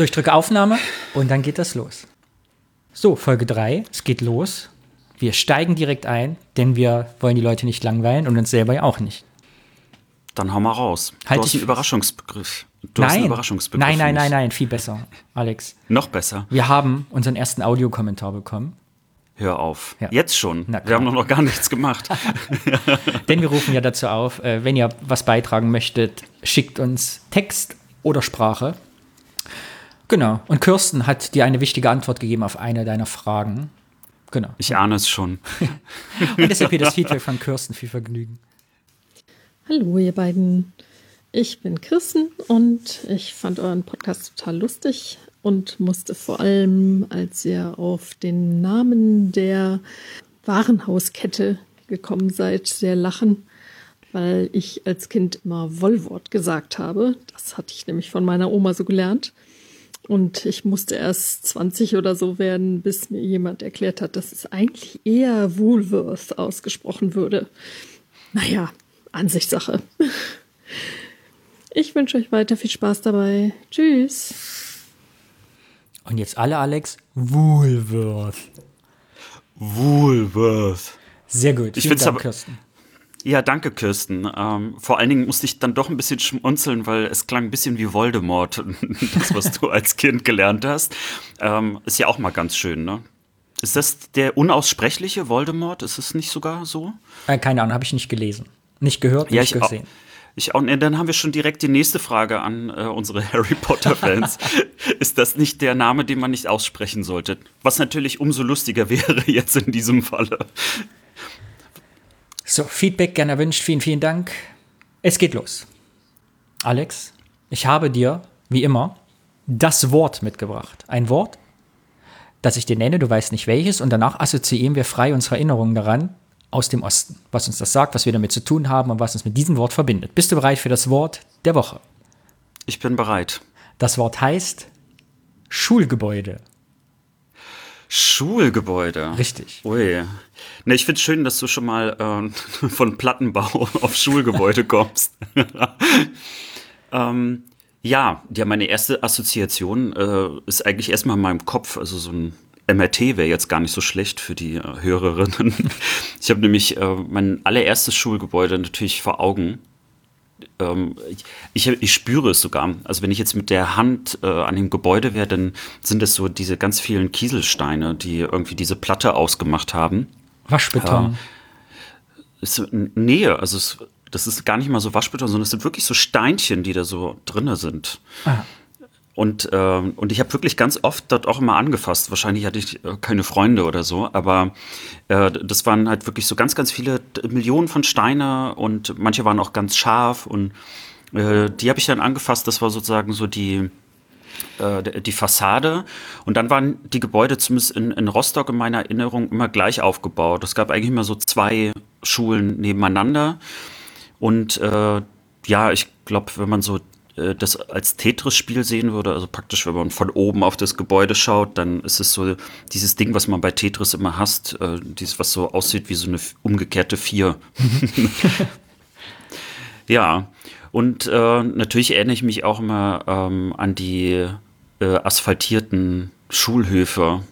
So, ich drücke Aufnahme und dann geht das los. So, Folge 3, es geht los. Wir steigen direkt ein, denn wir wollen die Leute nicht langweilen und uns selber ja auch nicht. Dann hau mal raus. Halt du hast einen Überraschungsbegriff. Du hast nein, einen Überraschungsbegriff. nein, nein, nein, nein, viel besser, Alex. Noch besser. Wir haben unseren ersten Audiokommentar bekommen, Hör auf. Ja. Jetzt schon. Wir haben noch gar nichts gemacht. denn wir rufen ja dazu auf, äh, wenn ihr was beitragen möchtet, schickt uns Text oder Sprache. Genau. Und Kirsten hat dir eine wichtige Antwort gegeben auf eine deiner Fragen. Genau. Ich ahne es schon. Und deshalb hier das Feedback von Kirsten. Viel Vergnügen. Hallo, ihr beiden. Ich bin Kirsten und ich fand euren Podcast total lustig und musste vor allem, als ihr auf den Namen der Warenhauskette gekommen seid, sehr lachen, weil ich als Kind immer Wollwort gesagt habe. Das hatte ich nämlich von meiner Oma so gelernt. Und ich musste erst 20 oder so werden, bis mir jemand erklärt hat, dass es eigentlich eher Woolworth ausgesprochen würde. Naja, Ansichtssache. Ich wünsche euch weiter viel Spaß dabei. Tschüss. Und jetzt alle, Alex. Woolworth. Woolworth. Sehr gut. Ich find's Dank, aber- Kirsten. Ja, danke, Kirsten. Ähm, vor allen Dingen musste ich dann doch ein bisschen schmunzeln, weil es klang ein bisschen wie Voldemort, das, was du als Kind gelernt hast. Ähm, ist ja auch mal ganz schön, ne? Ist das der unaussprechliche Voldemort? Ist es nicht sogar so? Äh, keine Ahnung, habe ich nicht gelesen. Nicht gehört, nicht ich auch. gesehen. Ich auch, ne, dann haben wir schon direkt die nächste Frage an äh, unsere Harry Potter-Fans. ist das nicht der Name, den man nicht aussprechen sollte? Was natürlich umso lustiger wäre jetzt in diesem Falle. So, Feedback gerne erwünscht. Vielen, vielen Dank. Es geht los. Alex, ich habe dir, wie immer, das Wort mitgebracht. Ein Wort, das ich dir nenne, du weißt nicht welches, und danach assoziieren wir frei unsere Erinnerungen daran aus dem Osten. Was uns das sagt, was wir damit zu tun haben und was uns mit diesem Wort verbindet. Bist du bereit für das Wort der Woche? Ich bin bereit. Das Wort heißt Schulgebäude. Schulgebäude. Richtig. Ui. Ne, ich finde schön, dass du schon mal ähm, von Plattenbau auf Schulgebäude kommst. ähm, ja, ja, meine erste Assoziation äh, ist eigentlich erstmal in meinem Kopf. Also so ein MRT wäre jetzt gar nicht so schlecht für die äh, Hörerinnen. Ich habe nämlich äh, mein allererstes Schulgebäude natürlich vor Augen. Ähm, ich, ich, spüre es sogar. Also wenn ich jetzt mit der Hand äh, an dem Gebäude wäre, dann sind es so diese ganz vielen Kieselsteine, die irgendwie diese Platte ausgemacht haben. Waschbeton. Es ist Nähe, also es, das ist gar nicht mal so Waschbeton, sondern es sind wirklich so Steinchen, die da so drinne sind. Ah. Und, ähm, und ich habe wirklich ganz oft dort auch immer angefasst. Wahrscheinlich hatte ich äh, keine Freunde oder so, aber äh, das waren halt wirklich so ganz, ganz viele Millionen von Steine und manche waren auch ganz scharf und äh, die habe ich dann angefasst. Das war sozusagen so die, äh, die Fassade. Und dann waren die Gebäude zumindest in, in Rostock in meiner Erinnerung immer gleich aufgebaut. Es gab eigentlich immer so zwei Schulen nebeneinander. Und äh, ja, ich glaube, wenn man so äh, das als Tetris-Spiel sehen würde, also praktisch, wenn man von oben auf das Gebäude schaut, dann ist es so dieses Ding, was man bei Tetris immer hasst, äh, dieses, was so aussieht wie so eine umgekehrte Vier. Ja, und äh, natürlich erinnere ich mich auch immer ähm, an die äh, asphaltierten Schulhöfe.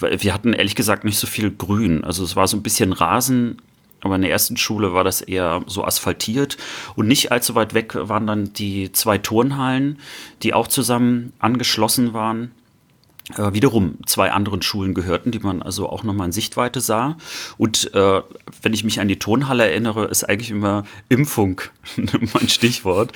Wir hatten ehrlich gesagt nicht so viel Grün. Also es war so ein bisschen Rasen, aber in der ersten Schule war das eher so asphaltiert. Und nicht allzu weit weg waren dann die zwei Turnhallen, die auch zusammen angeschlossen waren äh, wiederum zwei anderen Schulen gehörten, die man also auch nochmal in Sichtweite sah. Und äh, wenn ich mich an die Turnhalle erinnere, ist eigentlich immer Impfung mein Stichwort,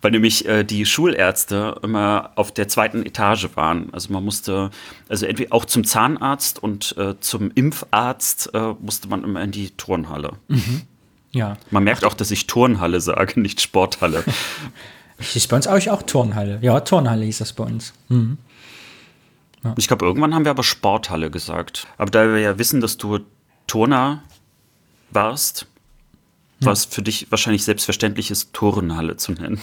weil nämlich äh, die Schulärzte immer auf der zweiten Etage waren. Also man musste, also entweder auch zum Zahnarzt und äh, zum Impfarzt äh, musste man immer in die Turnhalle. Ja. Man merkt auch, dass ich Turnhalle sage, nicht Sporthalle. Ist bei uns auch, auch Turnhalle. Ja, Turnhalle hieß das bei uns. Hm. Ich glaube, irgendwann haben wir aber Sporthalle gesagt. Aber da wir ja wissen, dass du Turner warst, war es für dich wahrscheinlich selbstverständlich ist, Turnhalle zu nennen.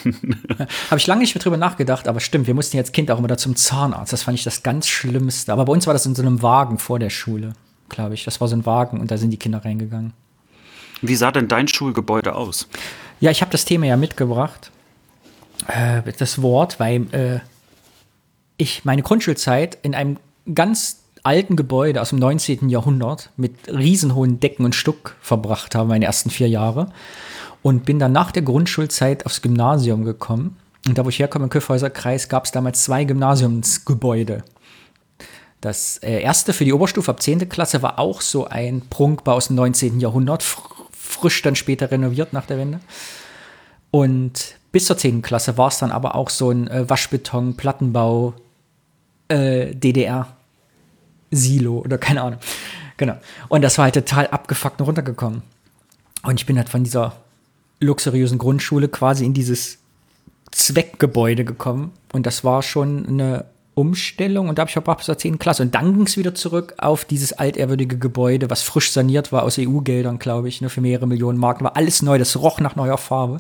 Habe ich lange nicht mehr drüber nachgedacht, aber stimmt, wir mussten jetzt Kind auch immer da zum Zahnarzt. Das fand ich das ganz Schlimmste. Aber bei uns war das in so einem Wagen vor der Schule, glaube ich. Das war so ein Wagen und da sind die Kinder reingegangen. Wie sah denn dein Schulgebäude aus? Ja, ich habe das Thema ja mitgebracht. Äh, das Wort, weil äh, ich meine Grundschulzeit in einem ganz alten Gebäude aus dem 19. Jahrhundert mit riesenhohen Decken und Stuck verbracht habe, meine ersten vier Jahre. Und bin dann nach der Grundschulzeit aufs Gymnasium gekommen. Und da, wo ich herkomme, im Köfhäuser Kreis, gab es damals zwei Gymnasiumsgebäude. Das äh, erste für die Oberstufe ab 10. Klasse war auch so ein Prunkbau aus dem 19. Jahrhundert, fr frisch dann später renoviert nach der Wende. Und bis zur 10. Klasse war es dann aber auch so ein äh, Waschbeton, Plattenbau, äh, DDR-Silo oder keine Ahnung. Genau. Und das war halt total abgefuckt und runtergekommen. Und ich bin halt von dieser luxuriösen Grundschule quasi in dieses Zweckgebäude gekommen. Und das war schon eine Umstellung und da habe ich auch bis zur 10. Klasse. Und dann ging es wieder zurück auf dieses altehrwürdige Gebäude, was frisch saniert war aus EU-Geldern, glaube ich, nur ne, für mehrere Millionen Marken. War alles neu, das roch nach neuer Farbe.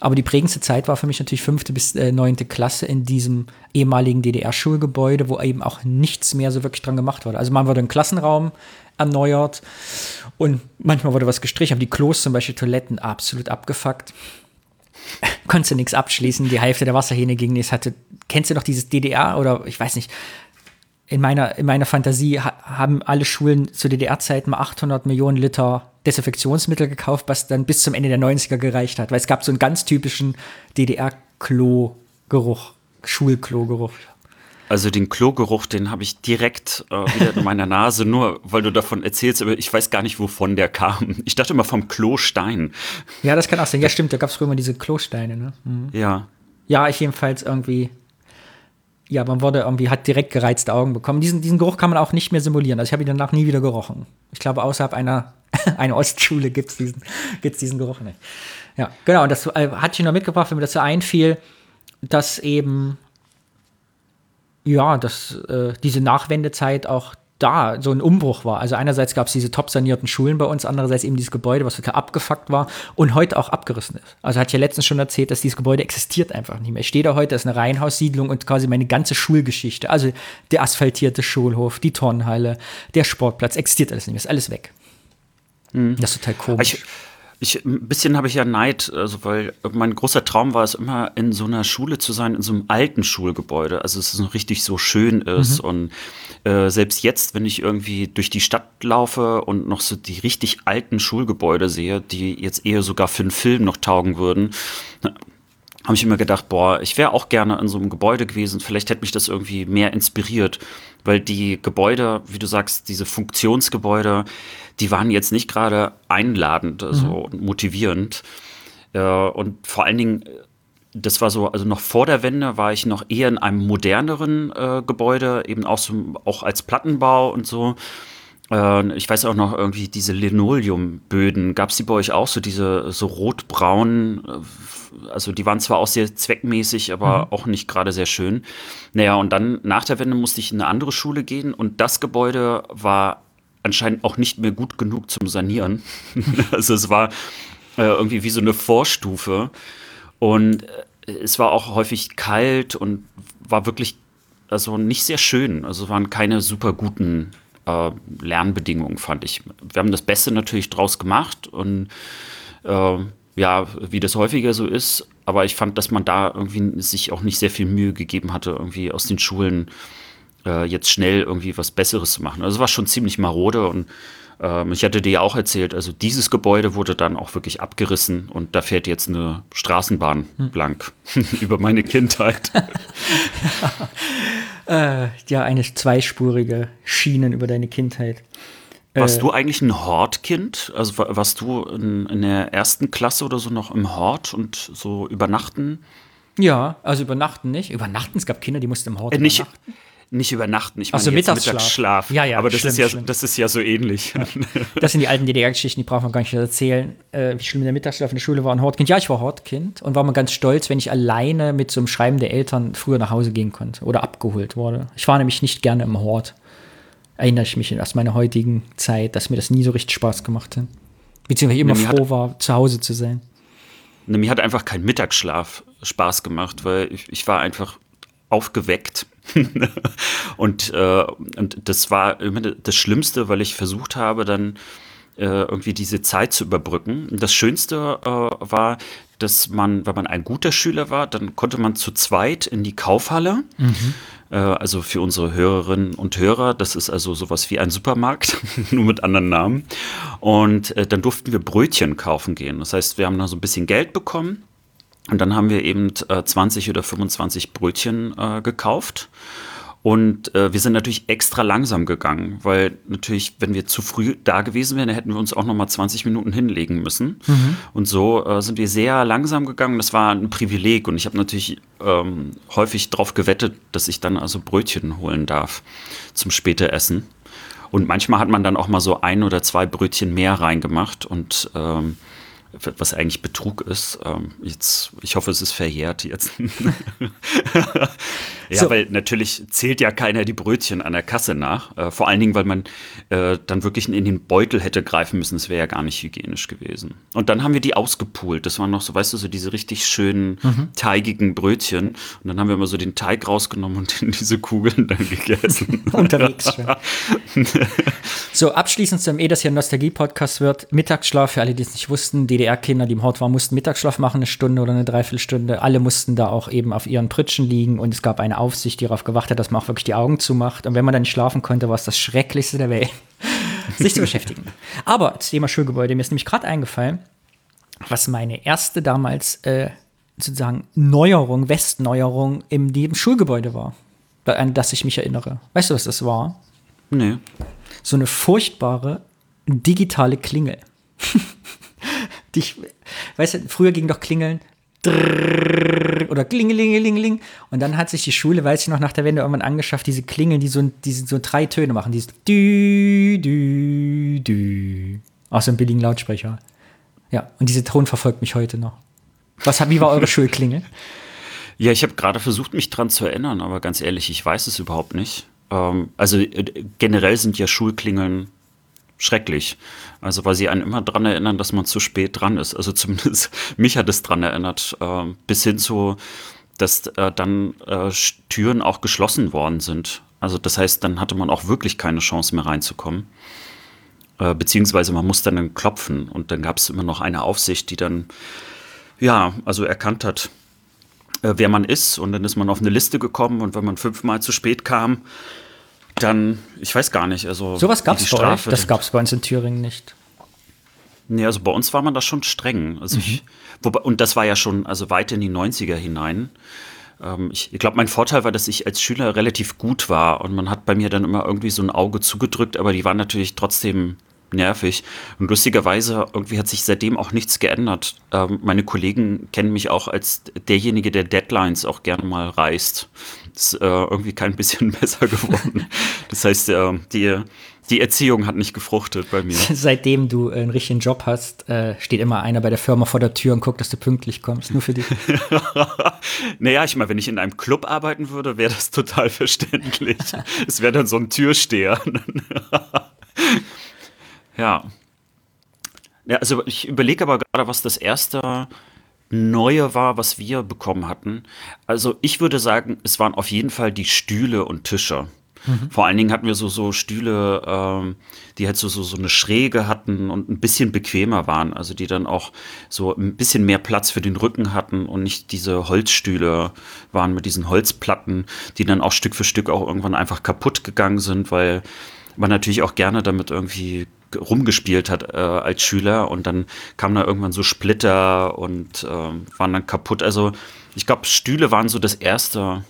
Aber die prägendste Zeit war für mich natürlich fünfte bis äh, neunte Klasse in diesem ehemaligen DDR-Schulgebäude, wo eben auch nichts mehr so wirklich dran gemacht wurde. Also man wurde ein Klassenraum erneuert und manchmal wurde was gestrichen, aber die Klos, zum Beispiel Toiletten, absolut abgefuckt konntest du nichts abschließen. Die Hälfte der Wasserhähne ging nicht. Hatte, kennst du noch dieses DDR oder ich weiß nicht, in meiner, in meiner Fantasie ha haben alle Schulen zu DDR-Zeiten mal 800 Millionen Liter Desinfektionsmittel gekauft, was dann bis zum Ende der 90er gereicht hat. Weil es gab so einen ganz typischen DDR-Klo-Geruch, Schulklo-Geruch. Also den Klogeruch, den habe ich direkt äh, wieder in meiner Nase, nur weil du davon erzählst, aber ich weiß gar nicht, wovon der kam. Ich dachte immer vom Klostein. Ja, das kann auch sein. Ja, stimmt, da gab es früher immer diese Klosteine, ne? Mhm. Ja. Ja, ich jedenfalls irgendwie. Ja, man wurde irgendwie, hat direkt gereizte Augen bekommen. Diesen, diesen Geruch kann man auch nicht mehr simulieren. Also ich habe ihn danach nie wieder gerochen. Ich glaube, außerhalb einer, einer Ostschule gibt es diesen, gibt's diesen Geruch nicht. Ja, genau. Und das äh, hatte ich noch mitgebracht, wenn mir das so einfiel, dass eben ja, dass äh, diese Nachwendezeit auch da so ein Umbruch war. Also einerseits gab es diese top sanierten Schulen bei uns, andererseits eben dieses Gebäude, was total abgefuckt war und heute auch abgerissen ist. Also ich ja letztens schon erzählt, dass dieses Gebäude existiert einfach nicht mehr. Ich stehe da heute, ist eine Reihenhaussiedlung und quasi meine ganze Schulgeschichte, also der asphaltierte Schulhof, die Turnhalle, der Sportplatz, existiert alles nicht mehr, ist alles weg. Mhm. Das ist total komisch. Ich ich, ein bisschen habe ich ja Neid, also weil mein großer Traum war es immer, in so einer Schule zu sein, in so einem alten Schulgebäude. Also es ist noch richtig so schön ist. Mhm. Und äh, selbst jetzt, wenn ich irgendwie durch die Stadt laufe und noch so die richtig alten Schulgebäude sehe, die jetzt eher sogar für einen Film noch taugen würden, habe ich immer gedacht, boah, ich wäre auch gerne in so einem Gebäude gewesen. Vielleicht hätte mich das irgendwie mehr inspiriert, weil die Gebäude, wie du sagst, diese Funktionsgebäude, die waren jetzt nicht gerade einladend, also mhm. motivierend. Äh, und vor allen Dingen, das war so, also noch vor der Wende war ich noch eher in einem moderneren äh, Gebäude, eben auch, so, auch als Plattenbau und so. Äh, ich weiß auch noch irgendwie diese Linoleumböden. Gab es die bei euch auch so diese so rotbraun? Also die waren zwar auch sehr zweckmäßig, aber mhm. auch nicht gerade sehr schön. Naja, und dann nach der Wende musste ich in eine andere Schule gehen und das Gebäude war anscheinend auch nicht mehr gut genug zum Sanieren. also es war äh, irgendwie wie so eine Vorstufe. Und äh, es war auch häufig kalt und war wirklich also nicht sehr schön. Also waren keine super guten äh, Lernbedingungen, fand ich. Wir haben das Beste natürlich draus gemacht und äh, ja, wie das häufiger so ist. Aber ich fand, dass man da irgendwie sich auch nicht sehr viel Mühe gegeben hatte, irgendwie aus den Schulen äh, jetzt schnell irgendwie was Besseres zu machen. Also es war schon ziemlich marode und ähm, ich hatte dir ja auch erzählt, also dieses Gebäude wurde dann auch wirklich abgerissen und da fährt jetzt eine Straßenbahn hm. blank über meine Kindheit. äh, ja, eine zweispurige Schienen über deine Kindheit. Warst äh, du eigentlich ein Hortkind? Also warst du in, in, der ersten Klasse oder so noch im Hort und so übernachten? Ja, also übernachten nicht. Übernachten, es gab Kinder, die mussten im Hort äh, nicht, übernachten nicht übernachten. Ich meine also Mittagsschlaf. Mittagsschlaf. Ja, ja. Aber das, schlimm, ist ja, schlimm. das ist ja so ähnlich. Ja. Das sind die alten DDR-Geschichten, die braucht man gar nicht erzählen. Äh, wie schlimm der Mittagsschlaf in der Schule war. Ein Hortkind. Ja, ich war Hortkind und war mal ganz stolz, wenn ich alleine mit so einem Schreiben der Eltern früher nach Hause gehen konnte oder abgeholt wurde. Ich war nämlich nicht gerne im Hort. Erinnere ich mich aus meiner heutigen Zeit, dass mir das nie so richtig Spaß gemacht hat. Beziehungsweise ich immer ja, froh war, zu Hause zu sein. Ne, mir hat einfach kein Mittagsschlaf Spaß gemacht, weil ich, ich war einfach aufgeweckt. und, äh, und das war immer das Schlimmste, weil ich versucht habe, dann äh, irgendwie diese Zeit zu überbrücken. Das Schönste äh, war, dass man, wenn man ein guter Schüler war, dann konnte man zu zweit in die Kaufhalle. Mhm. Äh, also für unsere Hörerinnen und Hörer, das ist also sowas wie ein Supermarkt, nur mit anderen Namen. Und äh, dann durften wir Brötchen kaufen gehen. Das heißt, wir haben da so ein bisschen Geld bekommen. Und dann haben wir eben äh, 20 oder 25 Brötchen äh, gekauft. Und äh, wir sind natürlich extra langsam gegangen, weil natürlich, wenn wir zu früh da gewesen wären, hätten wir uns auch noch mal 20 Minuten hinlegen müssen. Mhm. Und so äh, sind wir sehr langsam gegangen. Das war ein Privileg und ich habe natürlich ähm, häufig darauf gewettet, dass ich dann also Brötchen holen darf zum Späteressen. Und manchmal hat man dann auch mal so ein oder zwei Brötchen mehr reingemacht und ähm, was eigentlich Betrug ist. Ähm, jetzt, ich hoffe, es ist verjährt jetzt. ja, so. weil natürlich zählt ja keiner die Brötchen an der Kasse nach. Äh, vor allen Dingen, weil man äh, dann wirklich in den Beutel hätte greifen müssen. Das wäre ja gar nicht hygienisch gewesen. Und dann haben wir die ausgepult. Das waren noch so, weißt du, so diese richtig schönen, mhm. teigigen Brötchen. Und dann haben wir immer so den Teig rausgenommen und diese Kugeln dann gegessen. Unterwegs schon. so, abschließend zum, eh das hier ein Nostalgie-Podcast wird. Mittagsschlaf für alle, die es nicht wussten. Die DDR-Kinder, die im Hort waren, mussten Mittagsschlaf machen, eine Stunde oder eine Dreiviertelstunde. Alle mussten da auch eben auf ihren Pritschen liegen und es gab eine Aufsicht, die darauf gewacht hat, dass man auch wirklich die Augen zumacht. Und wenn man dann nicht schlafen konnte, war es das Schrecklichste der Welt, sich zu beschäftigen. Aber das Thema Schulgebäude, mir ist nämlich gerade eingefallen, was meine erste damals äh, sozusagen Neuerung, Westneuerung in dem Schulgebäude war, an das ich mich erinnere. Weißt du, was das war? Nee. So eine furchtbare digitale Klingel. dich, weißt du, früher ging doch Klingeln oder klingelingelingeling und dann hat sich die Schule, weiß ich noch, nach der Wende irgendwann angeschafft, diese Klingeln, die so, die so drei Töne machen, dieses dü, dü, dü. Aus so einem billigen Lautsprecher. Ja, und dieser Ton verfolgt mich heute noch. Was, wie war eure Schulklingel? Ja, ich habe gerade versucht, mich dran zu erinnern, aber ganz ehrlich, ich weiß es überhaupt nicht. Ähm, also äh, generell sind ja Schulklingeln schrecklich. Also weil sie einen immer daran erinnern, dass man zu spät dran ist. Also zumindest mich hat es daran erinnert, äh, bis hin zu, dass äh, dann äh, Türen auch geschlossen worden sind. Also das heißt, dann hatte man auch wirklich keine Chance mehr reinzukommen. Äh, beziehungsweise man musste dann klopfen und dann gab es immer noch eine Aufsicht, die dann, ja, also erkannt hat, äh, wer man ist und dann ist man auf eine Liste gekommen und wenn man fünfmal zu spät kam, dann, ich weiß gar nicht, also. Sowas gab es euch? Das gab es bei uns in Thüringen nicht. Nee, also bei uns war man da schon streng. Also mhm. ich, wobei, und das war ja schon also weit in die 90er hinein. Ähm, ich, ich glaube, mein Vorteil war, dass ich als Schüler relativ gut war und man hat bei mir dann immer irgendwie so ein Auge zugedrückt, aber die waren natürlich trotzdem nervig. Und lustigerweise, irgendwie hat sich seitdem auch nichts geändert. Ähm, meine Kollegen kennen mich auch als derjenige, der Deadlines auch gerne mal reißt ist äh, irgendwie kein bisschen besser geworden. Das heißt, äh, die, die Erziehung hat nicht gefruchtet bei mir. Seitdem du einen richtigen Job hast, äh, steht immer einer bei der Firma vor der Tür und guckt, dass du pünktlich kommst. Nur für dich. naja, ich meine, wenn ich in einem Club arbeiten würde, wäre das total verständlich. es wäre dann so ein Türsteher. ja. Ja, also ich überlege aber gerade, was das erste Neue war, was wir bekommen hatten. Also ich würde sagen, es waren auf jeden Fall die Stühle und Tische. Mhm. Vor allen Dingen hatten wir so, so Stühle, ähm, die halt so, so, so eine Schräge hatten und ein bisschen bequemer waren. Also die dann auch so ein bisschen mehr Platz für den Rücken hatten und nicht diese Holzstühle waren mit diesen Holzplatten, die dann auch Stück für Stück auch irgendwann einfach kaputt gegangen sind, weil man natürlich auch gerne damit irgendwie rumgespielt hat äh, als Schüler und dann kamen da irgendwann so Splitter und äh, waren dann kaputt. Also ich glaube, Stühle waren so das erste,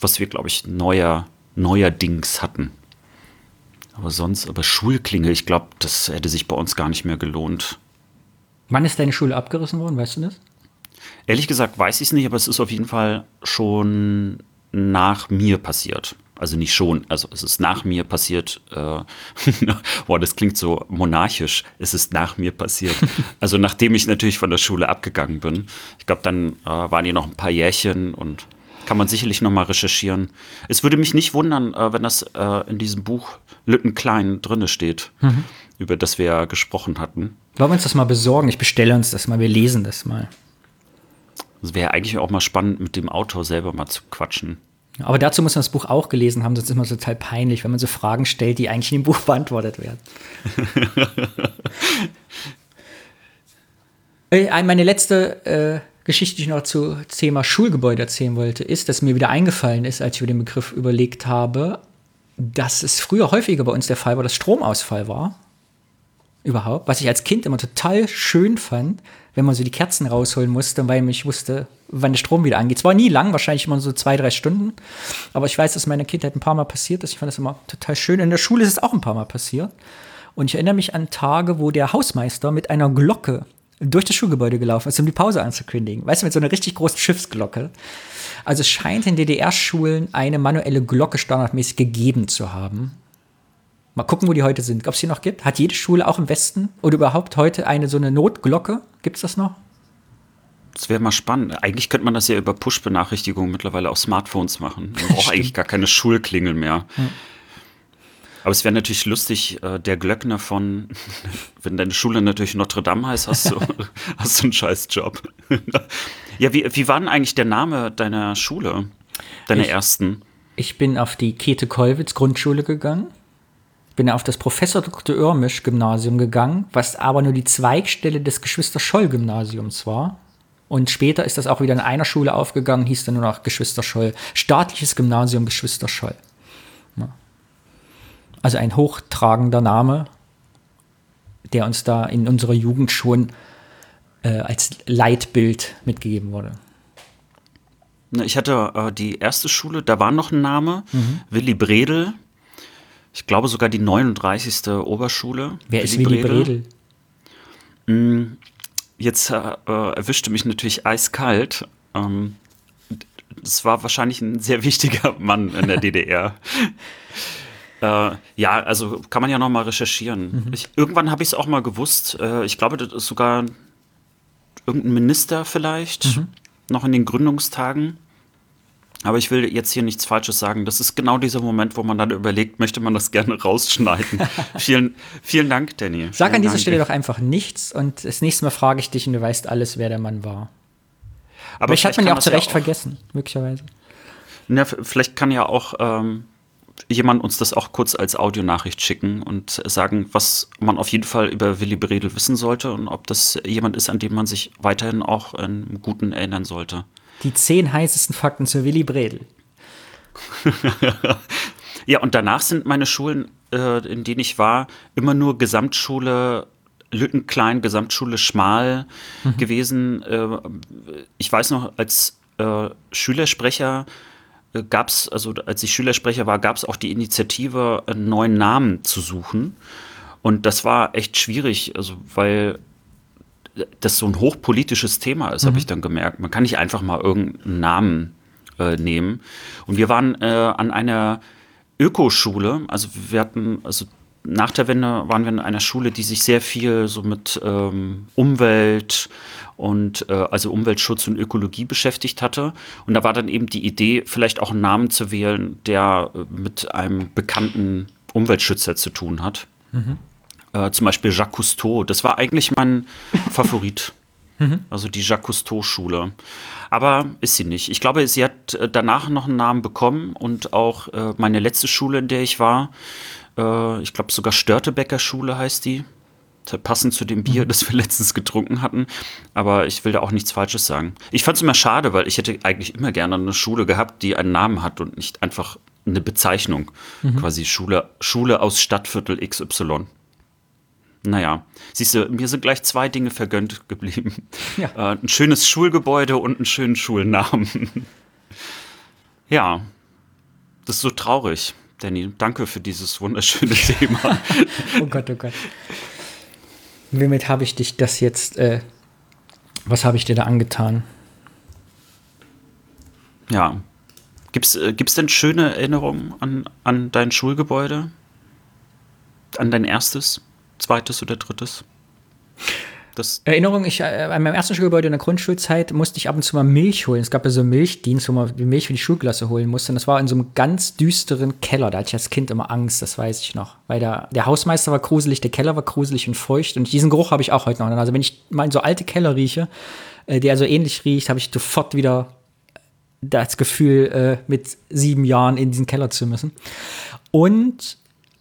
was wir, glaube ich, neuer, neuerdings hatten. Aber sonst, aber Schulklingel, ich glaube, das hätte sich bei uns gar nicht mehr gelohnt. Wann ist deine Schule abgerissen worden, weißt du das? Ehrlich gesagt weiß ich es nicht, aber es ist auf jeden Fall schon nach mir passiert. Also nicht schon, also es ist nach mir passiert. Äh, boah, das klingt so monarchisch. Es ist nach mir passiert. also nachdem ich natürlich von der Schule abgegangen bin. Ich glaube, dann äh, waren die noch ein paar Jährchen und kann man sicherlich noch mal recherchieren. Es würde mich nicht wundern, äh, wenn das äh, in diesem Buch Lütten Klein drinne steht, mhm. über das wir ja gesprochen hatten. Wollen wir uns das mal besorgen? Ich bestelle uns das mal, wir lesen das mal. Es wäre eigentlich auch mal spannend, mit dem Autor selber mal zu quatschen. Aber dazu muss man das Buch auch gelesen haben, sonst ist immer total peinlich, wenn man so Fragen stellt, die eigentlich in dem Buch beantwortet werden. Äh, meine letzte äh, Geschichte, die ich noch zu Thema Schulgebäude erzählen wollte, ist, dass mir wieder eingefallen ist, als ich über den Begriff überlegt habe, dass es früher häufiger bei uns der Fall war, dass Stromausfall war. Überhaupt. Was ich als Kind immer total schön fand, wenn man so die Kerzen rausholen musste, weil ich wusste, wann der Strom wieder angeht. Es war nie lang, wahrscheinlich immer so zwei, drei Stunden. Aber ich weiß, dass meine Kindheit ein paar Mal passiert ist. Ich fand das immer total schön. In der Schule ist es auch ein paar Mal passiert. Und ich erinnere mich an Tage, wo der Hausmeister mit einer Glocke durch das Schulgebäude gelaufen ist, um die Pause anzukündigen. Weißt du, mit so einer richtig großen Schiffsglocke. Also es scheint in DDR-Schulen eine manuelle Glocke standardmäßig gegeben zu haben. Mal gucken, wo die heute sind. Ob es die noch gibt? Hat jede Schule auch im Westen oder überhaupt heute eine so eine Notglocke? Gibt es das noch? Das wäre mal spannend. Eigentlich könnte man das ja über Push-Benachrichtigungen mittlerweile auf Smartphones machen. Man braucht eigentlich gar keine Schulklingel mehr. Hm. Aber es wäre natürlich lustig, äh, der Glöckner von, wenn deine Schule natürlich Notre Dame heißt, hast du, hast du einen Scheißjob. ja, wie, wie war denn eigentlich der Name deiner Schule, deiner ich, ersten? Ich bin auf die Käthe-Kollwitz Grundschule gegangen, bin auf das Professor Dr. Oermisch Gymnasium gegangen, was aber nur die Zweigstelle des Geschwister Scholl Gymnasiums war. Und später ist das auch wieder in einer Schule aufgegangen, hieß dann nur noch Geschwister Scholl. Staatliches Gymnasium Geschwister Scholl. Also ein hochtragender Name, der uns da in unserer Jugend schon äh, als Leitbild mitgegeben wurde. Ich hatte äh, die erste Schule, da war noch ein Name, mhm. Willi Bredel. Ich glaube sogar die 39. Oberschule. Wer Willi ist Willi Bredel? Bredel? Mm, jetzt äh, erwischte mich natürlich eiskalt. Ähm, das war wahrscheinlich ein sehr wichtiger Mann in der DDR. Äh, ja, also kann man ja noch mal recherchieren. Mhm. Ich, irgendwann habe ich es auch mal gewusst. Äh, ich glaube, das ist sogar irgendein Minister vielleicht, mhm. noch in den Gründungstagen. Aber ich will jetzt hier nichts Falsches sagen. Das ist genau dieser Moment, wo man dann überlegt, möchte man das gerne rausschneiden. vielen, vielen Dank, Danny. Sag vielen an dieser Dank. Stelle doch einfach nichts und das nächste Mal frage ich dich und du weißt alles, wer der Mann war. Aber ich hat man ja auch zu Recht ja vergessen, möglicherweise. Na, vielleicht kann ja auch ähm, jemand uns das auch kurz als Audionachricht schicken und sagen, was man auf jeden Fall über Willy Bredel wissen sollte und ob das jemand ist, an den man sich weiterhin auch im Guten erinnern sollte. Die zehn heißesten Fakten zu Willy Bredel. ja, und danach sind meine Schulen, äh, in denen ich war, immer nur Gesamtschule Lückenklein, Gesamtschule Schmal mhm. gewesen. Äh, ich weiß noch, als äh, Schülersprecher äh, gab es, also als ich Schülersprecher war, gab es auch die Initiative, einen neuen Namen zu suchen. Und das war echt schwierig, also weil das so ein hochpolitisches Thema ist, mhm. habe ich dann gemerkt. Man kann nicht einfach mal irgendeinen Namen äh, nehmen. Und wir waren äh, an einer Ökoschule, also wir hatten, also nach der Wende waren wir in einer Schule, die sich sehr viel so mit ähm, Umwelt und äh, also Umweltschutz und Ökologie beschäftigt hatte. Und da war dann eben die Idee, vielleicht auch einen Namen zu wählen, der äh, mit einem bekannten Umweltschützer zu tun hat. Mhm. Äh, zum Beispiel Jacques Cousteau. Das war eigentlich mein Favorit. Mhm. Also die Jacques Cousteau-Schule. Aber ist sie nicht. Ich glaube, sie hat äh, danach noch einen Namen bekommen und auch äh, meine letzte Schule, in der ich war, äh, ich glaube sogar Störtebecker Schule heißt die passend zu dem Bier, mhm. das wir letztens getrunken hatten. Aber ich will da auch nichts Falsches sagen. Ich fand es immer schade, weil ich hätte eigentlich immer gerne eine Schule gehabt, die einen Namen hat und nicht einfach eine Bezeichnung. Mhm. Quasi Schule, Schule aus Stadtviertel XY. Naja, siehst du, mir sind gleich zwei Dinge vergönnt geblieben. Ja. Äh, ein schönes Schulgebäude und einen schönen Schulnamen. ja, das ist so traurig. Danny, danke für dieses wunderschöne Thema. oh Gott, oh Gott. Womit habe ich dich das jetzt, äh, was habe ich dir da angetan? Ja. Gibt es äh, gibt's denn schöne Erinnerungen an, an dein Schulgebäude? An dein erstes, zweites oder drittes? Das Erinnerung, ich, äh, an meinem ersten Schulgebäude in der Grundschulzeit musste ich ab und zu mal Milch holen. Es gab ja so einen Milchdienst, wo man Milch für die Schulklasse holen musste. Und das war in so einem ganz düsteren Keller. Da hatte ich als Kind immer Angst, das weiß ich noch. Weil der, der Hausmeister war gruselig, der Keller war gruselig und feucht. Und diesen Geruch habe ich auch heute noch. Also wenn ich mal in so alte Keller rieche, äh, der so ähnlich riecht, habe ich sofort wieder das Gefühl, äh, mit sieben Jahren in diesen Keller zu müssen. Und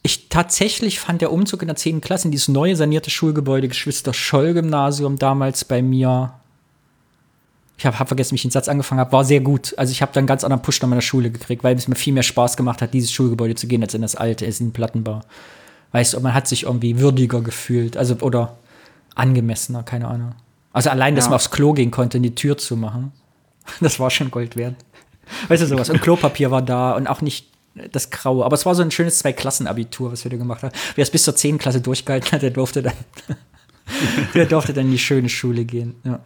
ich tatsächlich fand der Umzug in der 10. Klasse in dieses neue sanierte Schulgebäude Geschwister Scholl Gymnasium damals bei mir Ich habe hab vergessen, wie ich den Satz angefangen habe. War sehr gut. Also ich habe dann einen ganz anderen Push nach meiner Schule gekriegt, weil es mir viel mehr Spaß gemacht hat, dieses Schulgebäude zu gehen, als in das alte, ist in Plattenbau. Weißt du, man hat sich irgendwie würdiger gefühlt. Also, oder angemessener, keine Ahnung. Also allein, dass Ja. man aufs Klo gehen konnte, die Tür zu machen. Das war schon Gold wert. Weißt du, sowas. Und Klopapier war da und auch nicht das Graue. Aber es war so ein schönes Zwei-Klassen-Abitur, was wir da gemacht haben. Wer es bis zur 10. Klasse durchgehalten hat, der durfte dann, der durfte dann in die schöne Schule gehen. Ja.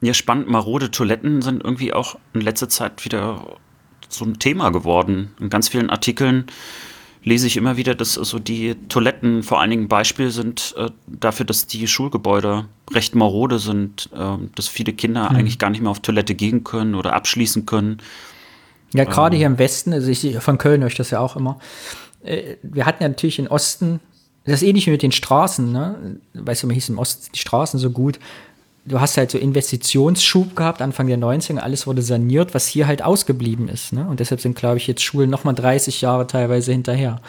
Ja, spannend. Marode Toiletten sind irgendwie auch in letzter Zeit wieder so ein Thema geworden. In ganz vielen Artikeln lese ich immer wieder, dass so die Toiletten vor allen Dingen Beispiel sind äh, dafür, dass die Schulgebäude recht marode sind, äh, dass viele Kinder eigentlich gar nicht mehr auf Toilette gehen können oder abschließen können. Ja, gerade hier im Westen, also ich von Köln höre ich das ja auch immer. Äh, Wir hatten ja natürlich im Osten, das ist ähnlich wie mit den Straßen, ne? Weißt du, man hieß im Osten die Straßen so gut. Du hast halt so Investitionsschub gehabt, Anfang der 90er, alles wurde saniert, was hier halt ausgeblieben ist. Ne? Und deshalb sind, glaube ich, jetzt Schulen nochmal 30 Jahre teilweise hinterher.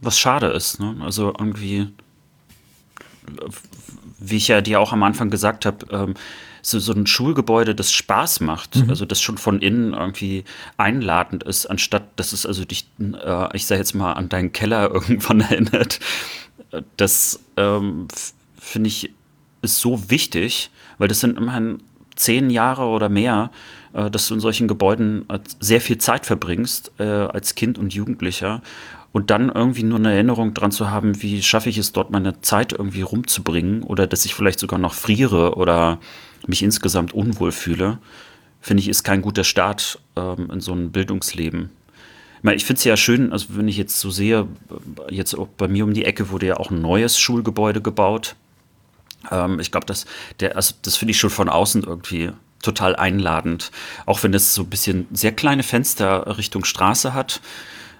Was schade ist, ne? Also irgendwie, wie ich ja dir auch am Anfang gesagt habe, ähm, so, so ein Schulgebäude, das Spaß macht, also das schon von innen irgendwie einladend ist, anstatt dass es also dich, äh, ich sage jetzt mal, an deinen Keller irgendwann erinnert. Das ähm, finde ich ist so wichtig, weil das sind immerhin zehn Jahre oder mehr, äh, dass du in solchen Gebäuden äh, sehr viel Zeit verbringst äh, als Kind und Jugendlicher und dann irgendwie nur eine Erinnerung dran zu haben, wie schaffe ich es dort meine Zeit irgendwie rumzubringen oder dass ich vielleicht sogar noch friere oder mich insgesamt unwohl fühle, finde ich, ist kein guter Start ähm, in so ein Bildungsleben. Ich ich finde es ja schön, also wenn ich jetzt so sehe, jetzt auch bei mir um die Ecke wurde ja auch ein neues Schulgebäude gebaut. Ähm, ich glaube, das, also das finde ich schon von außen irgendwie total einladend. Auch wenn es so ein bisschen sehr kleine Fenster Richtung Straße hat.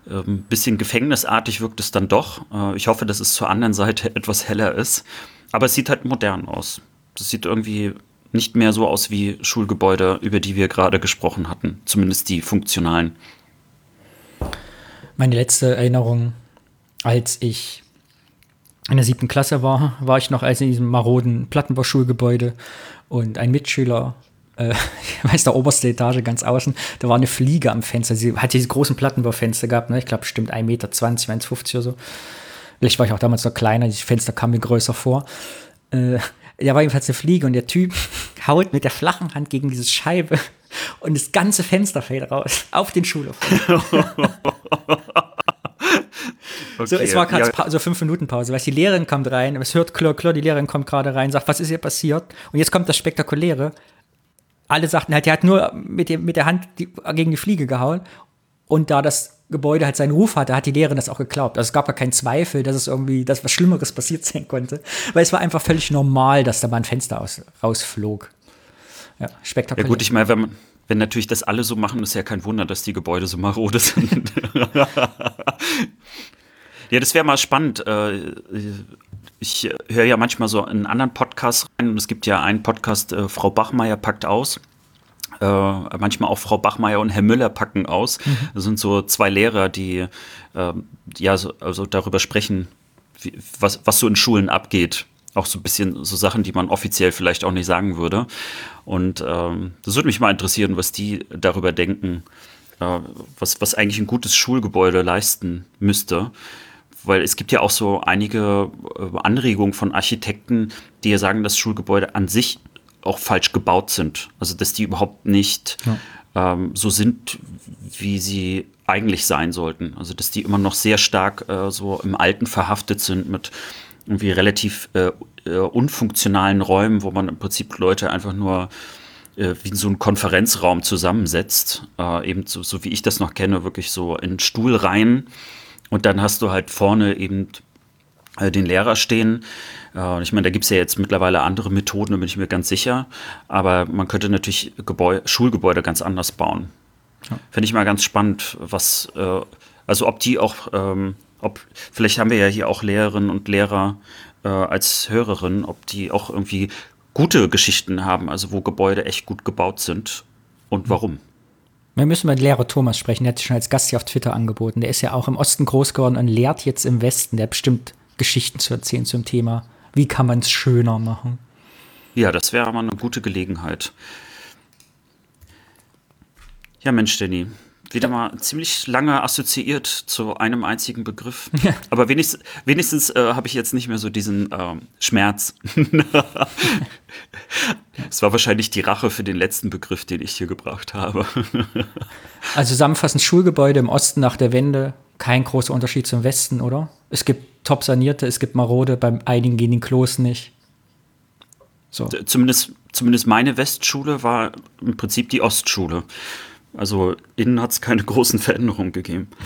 Ein ähm, bisschen gefängnisartig wirkt es dann doch. Äh, ich hoffe, dass es zur anderen Seite etwas heller ist. Aber es sieht halt modern aus. Das sieht irgendwie nicht mehr so aus wie Schulgebäude, über die wir gerade gesprochen hatten. Zumindest die funktionalen. Meine letzte Erinnerung, als ich in der siebten Klasse war, war ich noch als in diesem maroden Plattenbau-Schulgebäude und ein Mitschüler, äh, ich weiß, der oberste Etage ganz außen, da war eine Fliege am Fenster. Sie hat diese großen Plattenbaufenster gehabt, ne? ich glaube, bestimmt 1,20 Meter, 1,50 oder so. Vielleicht war ich auch damals noch kleiner, die Fenster kamen mir größer vor. Äh, da war jedenfalls eine Fliege und der Typ haut mit der flachen Hand gegen diese Scheibe und das ganze Fenster fällt raus auf den Schulhof. So, es war gerade ja, so fünf Minuten Pause, weil die Lehrerin kommt rein, es hört Klör, Klör, die Lehrerin kommt gerade rein, sagt, was ist hier passiert? Und jetzt kommt das Spektakuläre. Alle sagten halt, er hat nur mit, dem, mit der Hand die, gegen die Fliege gehauen. Und da das Gebäude halt seinen Ruf hatte, hat die Lehrerin das auch geglaubt. Also es gab ja keinen Zweifel, dass es irgendwie, dass was Schlimmeres passiert sein konnte. Weil es war einfach völlig normal, dass da mal ein Fenster aus, rausflog. Ja, spektakulär. Ja gut, ich meine, wenn, wenn natürlich das alle so machen, ist ja kein Wunder, dass die Gebäude so marode sind. ja, das wäre mal spannend. Äh, Ich höre ja manchmal so in anderen Podcasts rein und es gibt ja einen Podcast, äh, Frau Bachmeier packt aus. Äh, manchmal auch Frau Bachmeier und Herr Müller packen aus. Das sind so zwei Lehrer, die ähm, ja so, also darüber sprechen, wie, was, was so in Schulen abgeht. Auch so ein bisschen so Sachen, die man offiziell vielleicht auch nicht sagen würde. Und ähm, das würde mich mal interessieren, was die darüber denken, äh, was, was eigentlich ein gutes Schulgebäude leisten müsste. Weil es gibt ja auch so einige äh, Anregungen von Architekten, die ja sagen, dass Schulgebäude an sich auch falsch gebaut sind. Also dass die überhaupt nicht ähm, so sind, wie sie eigentlich sein sollten. Also dass die immer noch sehr stark äh, so im Alten verhaftet sind mit irgendwie relativ äh, äh, unfunktionalen Räumen, wo man im Prinzip Leute einfach nur äh, wie in so einen Konferenzraum zusammensetzt. Äh, eben so, so wie ich das noch kenne, wirklich so in Stuhlreihen. Und dann hast du halt vorne eben den Lehrer stehen. Äh, ich meine, da gibt es ja jetzt mittlerweile andere Methoden, da bin ich mir ganz sicher. Aber man könnte natürlich Gebäu Schulgebäude ganz anders bauen. Finde ich mal ganz spannend, was, äh, also ob die auch, ähm, ob, vielleicht haben wir ja hier auch Lehrerinnen und Lehrer äh, als Hörerinnen, ob die auch irgendwie gute Geschichten haben, also wo Gebäude echt gut gebaut sind und warum. Wir müssen mit Lehrer Thomas sprechen, der hat sich schon als Gast hier auf Twitter angeboten. Der ist ja auch im Osten groß geworden und lehrt jetzt im Westen. Der hat bestimmt Geschichten zu erzählen zum Thema. Wie kann man es schöner machen? Ja, das wäre aber eine gute Gelegenheit. Ja, Mensch, Danny. Wieder mal ziemlich lange assoziiert zu einem einzigen Begriff. Ja. Aber wenigstens, wenigstens äh, habe ich jetzt nicht mehr so diesen äh, Schmerz. Es war wahrscheinlich die Rache für den letzten Begriff, den ich hier gebracht habe. also zusammenfassend Schulgebäude im Osten nach der Wende, kein großer Unterschied zum Westen, oder? Es gibt top sanierte, es gibt marode, bei einigen gehen die Klos nicht. So. Zumindest, zumindest meine Westschule war im Prinzip die Ostschule. Also innen hat es keine großen Veränderungen gegeben.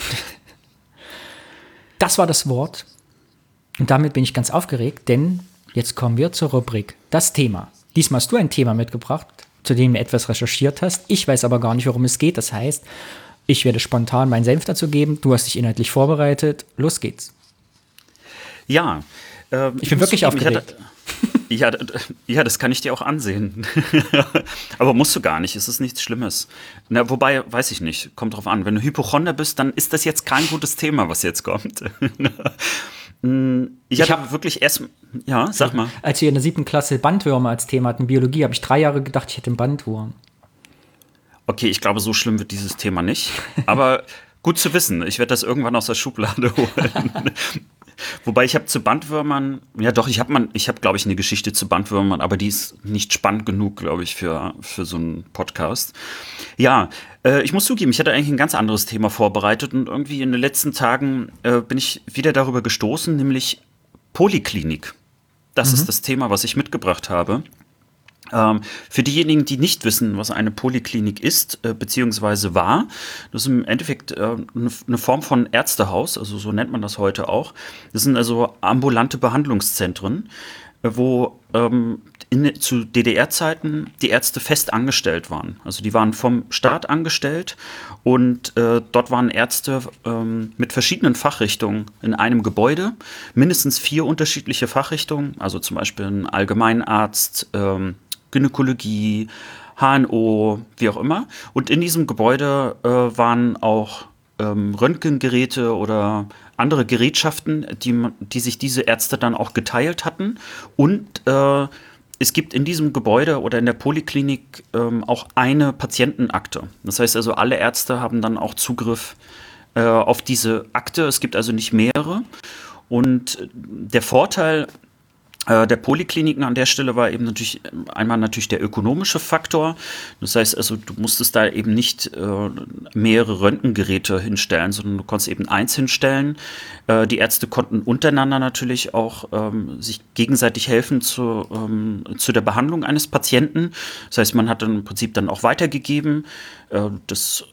Das war das Wort. Und damit bin ich ganz aufgeregt, denn jetzt kommen wir zur Rubrik Das Thema. Diesmal hast du ein Thema mitgebracht, zu dem du etwas recherchiert hast. Ich weiß aber gar nicht, worum es geht. Das heißt, ich werde spontan meinen Senf dazu geben. Du hast dich inhaltlich vorbereitet. Los geht's. Ja. Äh, ich bin wirklich aufgeregt. Ja, ja, das kann ich dir auch ansehen. Aber musst du gar nicht, es ist nichts Schlimmes. Na, wobei, weiß ich nicht, kommt drauf an. Wenn du Hypochonder bist, dann ist das jetzt kein gutes Thema, was jetzt kommt. ich, ich habe wirklich erst, ja, sag mal. Als wir in der siebten Klasse Bandwürmer als Thema hatten, Biologie, habe ich drei Jahre gedacht, ich hätte einen Bandwurm. Okay, ich glaube, so schlimm wird dieses Thema nicht. Aber gut zu wissen, ich werde das irgendwann aus der Schublade holen. Wobei ich habe zu Bandwürmern, ja doch, ich habe, ich habe, glaube ich, eine Geschichte zu Bandwürmern, aber die ist nicht spannend genug, glaube ich, für, für so einen Podcast. Ja, äh, ich muss zugeben, ich hatte eigentlich ein ganz anderes Thema vorbereitet und irgendwie in den letzten Tagen äh, bin ich wieder darüber gestoßen, nämlich Poliklinik. Das mhm. ist das Thema, was ich mitgebracht habe. Ähm, für diejenigen, die nicht wissen, was eine Poliklinik ist, äh, beziehungsweise war, das ist im Endeffekt äh, eine, eine, Form von Ärztehaus, also so nennt man das heute auch. Das sind also ambulante Behandlungszentren, äh, wo ähm, in, zu DDR-Zeiten die Ärzte fest angestellt waren. Also die waren vom Staat angestellt und äh, dort waren Ärzte ähm, mit verschiedenen Fachrichtungen in einem Gebäude, mindestens vier unterschiedliche Fachrichtungen, also zum Beispiel ein Allgemeinarzt, ähm, Gynäkologie, HNO, wie auch immer. Und in diesem Gebäude äh, waren auch ähm, Röntgengeräte oder andere Gerätschaften, die, die sich diese Ärzte dann auch geteilt hatten. Und äh, es gibt in diesem Gebäude oder in der Poliklinik ähm, auch eine Patientenakte. Das heißt also, alle Ärzte haben dann auch Zugriff äh, auf diese Akte. Es gibt also nicht mehrere. Und der Vorteil der Polikliniken an der Stelle war eben natürlich einmal natürlich der ökonomische Faktor. Das heißt also, du musstest da eben nicht äh, mehrere Röntgengeräte hinstellen, sondern du konntest eben eins hinstellen. Äh, die Ärzte konnten untereinander natürlich auch ähm, sich gegenseitig helfen zu, ähm, zu der Behandlung eines Patienten. Das heißt, man hat dann im Prinzip dann auch weitergegeben. Äh, das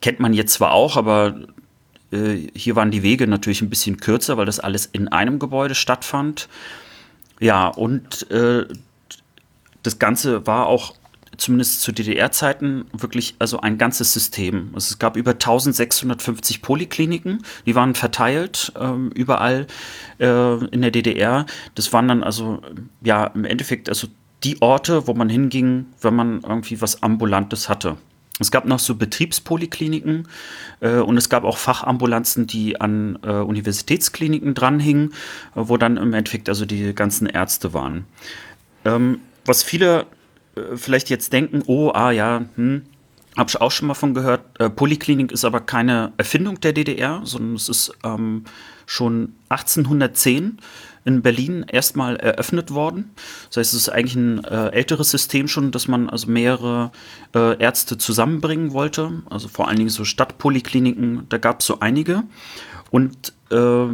kennt man jetzt zwar auch, aber äh, hier waren die Wege natürlich ein bisschen kürzer, weil das alles in einem Gebäude stattfand. Ja, und äh, das Ganze war auch zumindest zu DDR-Zeiten wirklich also ein ganzes System. Also es gab über 1650 Polikliniken, die waren verteilt ähm, überall äh, in der DDR. Das waren dann also ja im Endeffekt also die Orte, wo man hinging, wenn man irgendwie was Ambulantes hatte. Es gab noch so Betriebspolikliniken äh, und es gab auch Fachambulanzen, die an äh, Universitätskliniken dranhingen, äh, wo dann im Endeffekt also die ganzen Ärzte waren. Ähm, was viele äh, vielleicht jetzt denken, oh, ah ja, hm, habe ich auch schon mal von gehört. Äh, Poliklinik ist aber keine Erfindung der DDR, sondern es ist ähm, schon 1810 in Berlin erstmal eröffnet worden. Das heißt, es ist eigentlich ein äh, älteres System schon, dass man also mehrere äh, Ärzte zusammenbringen wollte. Also vor allen Dingen so Stadtpolikliniken, da gab es so einige. Und äh,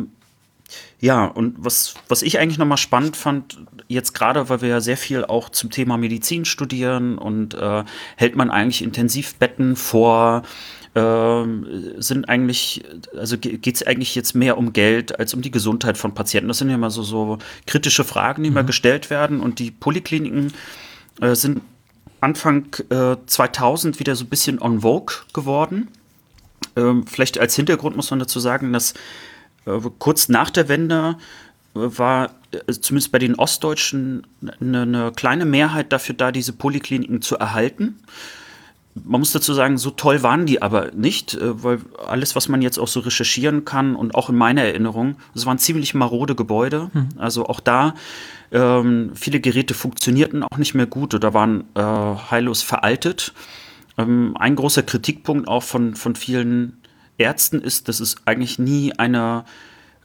ja, und was, was ich eigentlich nochmal spannend fand, jetzt gerade, weil wir ja sehr viel auch zum Thema Medizin studieren und äh, hält man eigentlich Intensivbetten vor, ähm, sind eigentlich, also geht es eigentlich jetzt mehr um Geld als um die Gesundheit von Patienten. Das sind ja immer so, so kritische Fragen, die mhm. mal gestellt werden. Und die Polikliniken äh, sind Anfang äh, 2000 wieder so ein bisschen on vogue geworden. Ähm, vielleicht als Hintergrund muss man dazu sagen, dass äh, kurz nach der Wende äh, war äh, zumindest bei den Ostdeutschen eine, eine kleine Mehrheit dafür da, diese Polikliniken zu erhalten. man muss dazu sagen, so toll waren die aber nicht, äh, weil alles, was man jetzt auch so recherchieren kann und auch in meiner Erinnerung, es waren ziemlich marode Gebäude. Mhm. Also auch da, ähm, viele Geräte funktionierten auch nicht mehr gut oder waren äh, heillos veraltet. Ähm, ein großer Kritikpunkt auch von, von vielen Ärzten ist, dass es eigentlich nie eine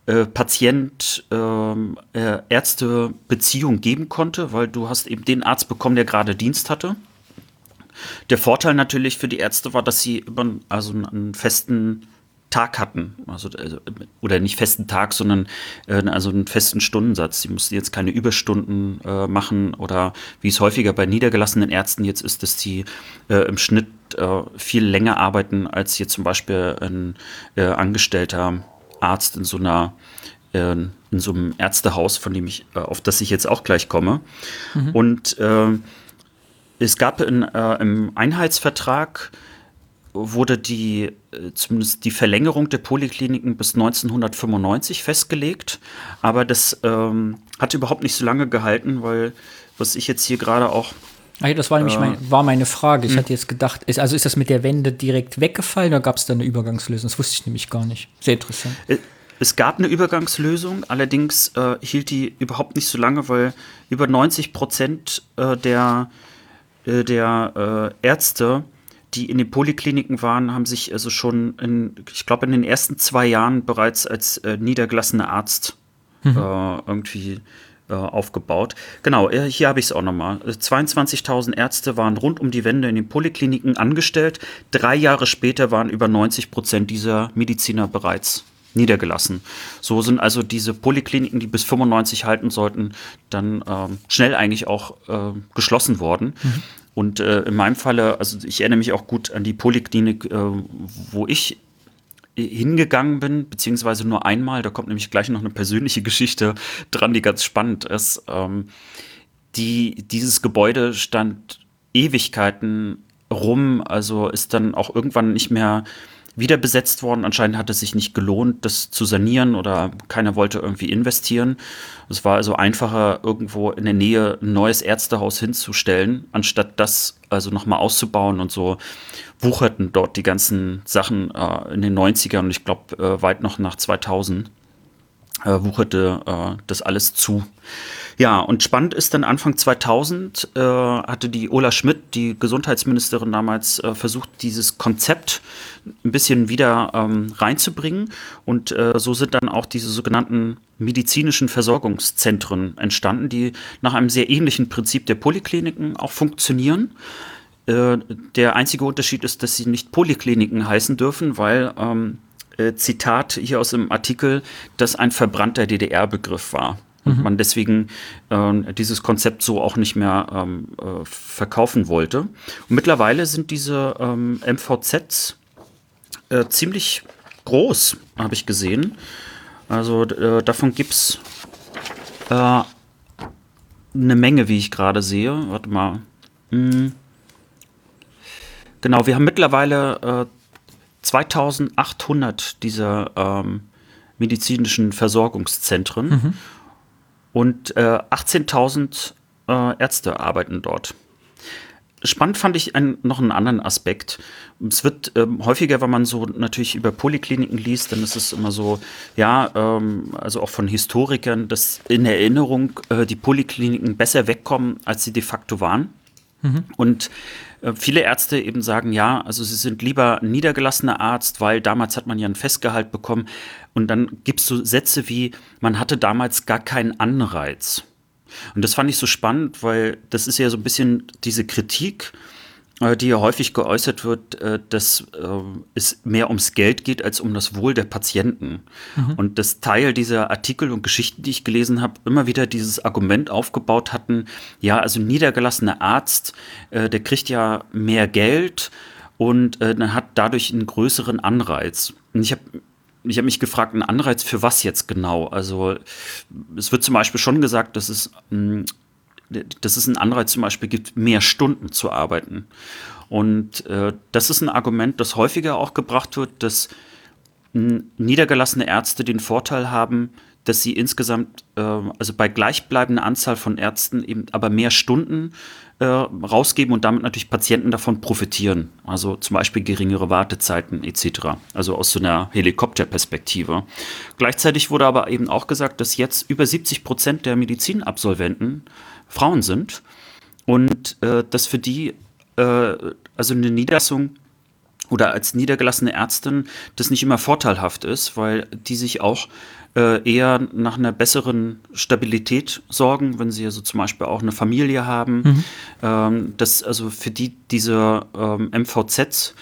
äh, Patient-Ärzte-Beziehung äh, geben konnte, weil du hast eben den Arzt bekommen, der gerade Dienst hatte. Der Vorteil natürlich für die Ärzte war, dass sie immer also einen festen Tag hatten, also, also oder nicht festen Tag, sondern äh, also einen festen Stundensatz. Sie mussten jetzt keine Überstunden äh, machen oder wie es häufiger bei niedergelassenen Ärzten jetzt ist, dass sie äh, im Schnitt äh, viel länger arbeiten als hier zum Beispiel ein äh, angestellter Arzt in so einer äh, in so einem Ärztehaus, von dem ich auf das ich jetzt auch gleich komme. Mhm. Und es gab in, im Einheitsvertrag wurde die zumindest die Verlängerung der Polikliniken bis 1995 festgelegt, aber das ähm, hat überhaupt nicht so lange gehalten, weil was ich jetzt hier gerade auch ja, das war nämlich äh, mein, war meine Frage. Ich hm. hatte jetzt gedacht, ist, also ist das mit der Wende direkt weggefallen oder gab es da eine Übergangslösung? Das wusste ich nämlich gar nicht. Sehr interessant. Äh, es gab eine Übergangslösung, allerdings äh, hielt die überhaupt nicht so lange, weil über 90 Prozent äh, der äh, der äh, Ärzte, die in den Polikliniken waren, haben sich also schon, in, ich glaube, in den ersten zwei Jahren bereits als äh, niedergelassener Arzt mhm. Äh, irgendwie äh, aufgebaut. Genau, hier habe ich es auch nochmal. 22.000 Ärzte waren rund um die Wände in den Polikliniken angestellt. Drei Jahre später waren über 90 Prozent dieser Mediziner bereits niedergelassen. So sind also diese Polikliniken, die bis 95 halten sollten, dann ähm, schnell eigentlich auch äh, geschlossen worden. Mhm. Und äh, in meinem Falle, also ich erinnere mich auch gut an die Poliklinik, äh, wo ich hingegangen bin, beziehungsweise nur einmal, da kommt nämlich gleich noch eine persönliche Geschichte dran, die ganz spannend ist. Ähm, die, dieses Gebäude stand Ewigkeiten rum, also ist dann auch irgendwann nicht mehr wieder besetzt worden. Anscheinend hat es sich nicht gelohnt, das zu sanieren oder keiner wollte irgendwie investieren. Es war also einfacher, irgendwo in der Nähe ein neues Ärztehaus hinzustellen, anstatt das also nochmal auszubauen und so wucherten dort die ganzen Sachen äh, in den 90ern und ich glaube äh, weit noch nach 2000 äh, wucherte äh, das alles zu. Ja, und spannend ist dann Anfang 2000 äh, hatte die Ola Schmidt, die Gesundheitsministerin damals, äh, versucht, dieses Konzept ein bisschen wieder ähm, reinzubringen. Und äh, so sind dann auch diese sogenannten medizinischen Versorgungszentren entstanden, die nach einem sehr ähnlichen Prinzip der Polikliniken auch funktionieren. Äh, der einzige Unterschied ist, dass sie nicht Polikliniken heißen dürfen, weil ähm, äh, Zitat hier aus dem Artikel, das ein verbrannter DDR-Begriff war und mhm. man deswegen äh, dieses Konzept so auch nicht mehr ähm, äh, verkaufen wollte. Und mittlerweile sind diese ähm, MVZs äh, ziemlich groß, habe ich gesehen. Also äh, davon gibt es äh, eine Menge, wie ich gerade sehe. Warte mal. Hm. Genau, wir haben mittlerweile 2800 äh, dieser ähm, medizinischen Versorgungszentren. Mhm und äh, 18.000 äh, Ärzte arbeiten dort. Spannend fand ich ein, noch einen anderen Aspekt. Es wird ähm, häufiger, wenn man so natürlich über Polikliniken liest, dann ist es immer so, ja, ähm, also auch von Historikern, dass in Erinnerung äh, die Polikliniken besser wegkommen, als sie de facto waren. Mhm. Und viele Ärzte eben sagen, ja, also sie sind lieber niedergelassener Arzt, weil damals hat man ja ein Festgehalt bekommen. Und dann gibt es so Sätze wie, man hatte damals gar keinen Anreiz. Und das fand ich so spannend, weil das ist ja so ein bisschen diese Kritik, äh, die ja häufig geäußert wird, äh, dass äh, es mehr ums Geld geht als um das Wohl der Patienten. Mhm. Und das Teil dieser Artikel und Geschichten, die ich gelesen habe, immer wieder dieses Argument aufgebaut hatten, ja, also ein niedergelassener Arzt, der kriegt ja mehr Geld und dann hat dadurch einen größeren Anreiz. Und ich habe ich habe mich gefragt, ein Anreiz für was jetzt genau? Also es wird zum Beispiel schon gesagt, dass es hm, dass es einen Anreiz zum Beispiel gibt, mehr Stunden zu arbeiten. Und äh, das ist ein Argument, das häufiger auch gebracht wird, dass niedergelassene Ärzte den Vorteil haben, dass sie insgesamt, äh, also bei gleichbleibender Anzahl von Ärzten eben aber mehr Stunden äh, rausgeben und damit natürlich Patienten davon profitieren. Also zum Beispiel geringere Wartezeiten etc. Also aus so einer Helikopterperspektive. Gleichzeitig wurde aber eben auch gesagt, dass jetzt über 70 Prozent der Medizinabsolventen Frauen sind und äh, dass für die äh, also eine Niederlassung oder als niedergelassene Ärztin das nicht immer vorteilhaft ist, weil die sich auch äh, eher nach einer besseren Stabilität sorgen, wenn sie also zum Beispiel auch eine Familie haben. Mhm. Ähm, dass also für die diese ähm, MVZs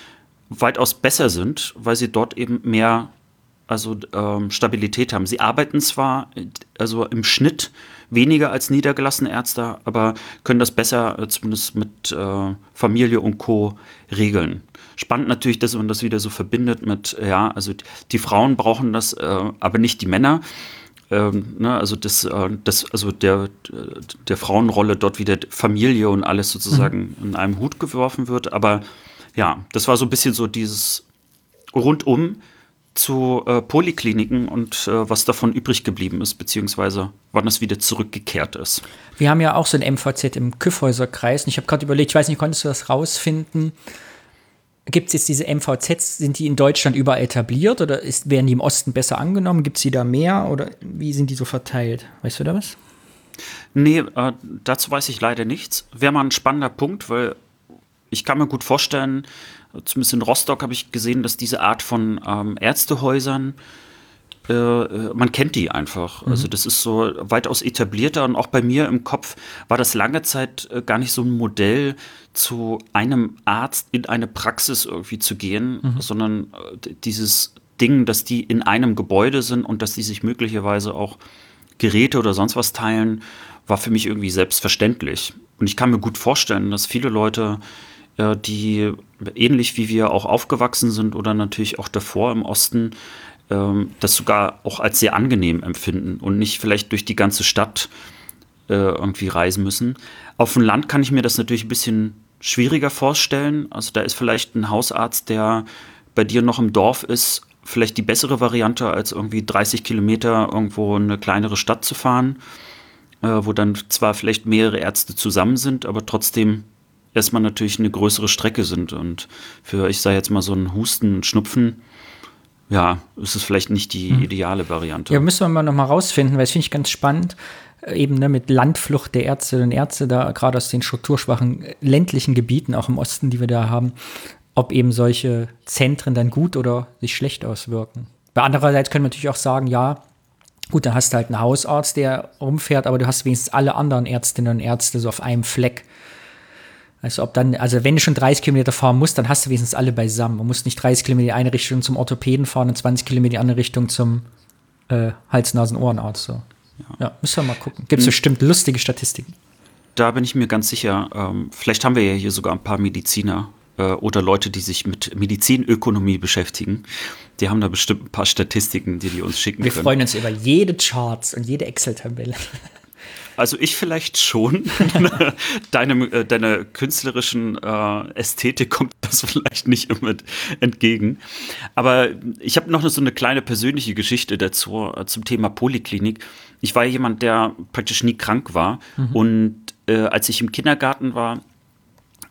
weitaus besser sind, weil sie dort eben mehr also ähm, Stabilität haben. Sie arbeiten zwar also im Schnitt weniger als niedergelassene Ärzte, aber können das besser äh, zumindest mit äh, Familie und Co. regeln. Spannend natürlich, dass man das wieder so verbindet mit, ja, also die Frauen brauchen das, äh, aber nicht die Männer. Ähm, ne, also das, äh, das, also der, der Frauenrolle dort wieder Familie und alles sozusagen mhm. in einem Hut geworfen wird. Aber ja, das war so ein bisschen so dieses rundum zu äh, Polikliniken und äh, was davon übrig geblieben ist, beziehungsweise wann es wieder zurückgekehrt ist. Wir haben ja auch so ein MVZ im Küffhäuserkreis und ich habe gerade überlegt, ich weiß nicht, konntest du das rausfinden? Gibt es jetzt diese MVZs, sind die in Deutschland überall etabliert oder ist, werden die im Osten besser angenommen? Gibt es die da mehr oder wie sind die so verteilt? Weißt du da was? Nee, äh, dazu weiß ich leider nichts. Wäre mal ein spannender Punkt, weil ich kann mir gut vorstellen, zumindest in Rostock habe ich gesehen, dass diese Art von ähm, Ärztehäusern, äh, äh, man kennt die einfach. Mhm. Also das ist so weitaus etablierter und auch bei mir im Kopf war das lange Zeit äh, gar nicht so ein Modell, zu einem Arzt in eine Praxis irgendwie zu gehen, mhm. sondern äh, dieses Ding, dass die in einem Gebäude sind und dass die sich möglicherweise auch Geräte oder sonst was teilen, war für mich irgendwie selbstverständlich. Und ich kann mir gut vorstellen, dass viele Leute die ähnlich wie wir auch aufgewachsen sind oder natürlich auch davor im Osten, ähm, das sogar auch als sehr angenehm empfinden und nicht vielleicht durch die ganze Stadt äh, irgendwie reisen müssen. Auf dem Land kann ich mir das natürlich ein bisschen schwieriger vorstellen. Also da ist vielleicht ein Hausarzt, der bei dir noch im Dorf ist, vielleicht die bessere Variante, als irgendwie 30 Kilometer irgendwo eine kleinere Stadt zu fahren, äh, wo dann zwar vielleicht mehrere Ärzte zusammen sind, aber trotzdem erstmal natürlich eine größere Strecke sind. Und für, ich sage jetzt mal, so einen Husten, Schnupfen, ja, ist es vielleicht nicht die mhm. ideale Variante. Ja, müssen wir mal nochmal rausfinden, weil das finde ich ganz spannend, äh, eben ne, mit Landflucht der Ärztinnen und Ärzte da, gerade aus den strukturschwachen äh, ländlichen Gebieten, auch im Osten, die wir da haben, ob eben solche Zentren dann gut oder sich schlecht auswirken. Bei andererseits können wir natürlich auch sagen, ja, gut, dann hast du halt einen Hausarzt, der rumfährt, aber du hast wenigstens alle anderen Ärztinnen und Ärzte so auf einem Fleck. Also ob dann, also wenn du schon 30 Kilometer fahren musst, dann hast du wenigstens alle beisammen. Du musst nicht 30 Kilometer in die eine Richtung zum Orthopäden fahren und 20 Kilometer in die andere Richtung zum äh, Hals-Nasen-Ohrenarzt. So. Ja. ja, müssen wir mal gucken. Gibt es hm. bestimmt lustige Statistiken. Da bin ich mir ganz sicher. Ähm, vielleicht haben wir ja hier sogar ein paar Mediziner äh, oder Leute, die sich mit Medizinökonomie beschäftigen. Die haben da bestimmt ein paar Statistiken, die die uns schicken wir können. Wir freuen uns über jede Charts und jede Excel-Tabelle. Also ich vielleicht schon. deine, äh, deiner künstlerischen äh, Ästhetik kommt das vielleicht nicht immer entgegen. Aber ich habe noch so eine kleine persönliche Geschichte dazu äh, zum Thema Poliklinik. Ich war jemand, der praktisch nie krank war. Mhm. Und äh, als ich im Kindergarten war,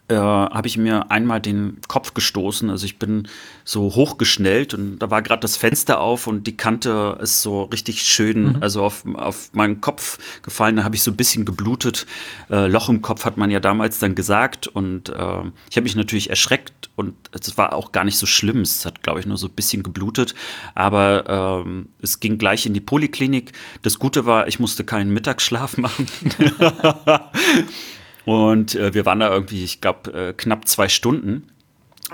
äh, habe ich mir einmal den Kopf gestoßen. Also ich bin so hochgeschnellt und da war gerade das Fenster auf und die Kante ist so richtig schön, mhm. also auf, auf meinen Kopf gefallen. Da habe ich so ein bisschen geblutet. Äh, Loch im Kopf hat man ja damals dann gesagt und äh, ich habe mich natürlich erschreckt und es war auch gar nicht so schlimm. Es hat, glaube ich, nur so ein bisschen geblutet, aber ähm, es ging gleich in die Poliklinik. Das Gute war, ich musste keinen Mittagsschlaf machen. Und äh, wir waren da irgendwie, ich glaube, äh, knapp zwei Stunden.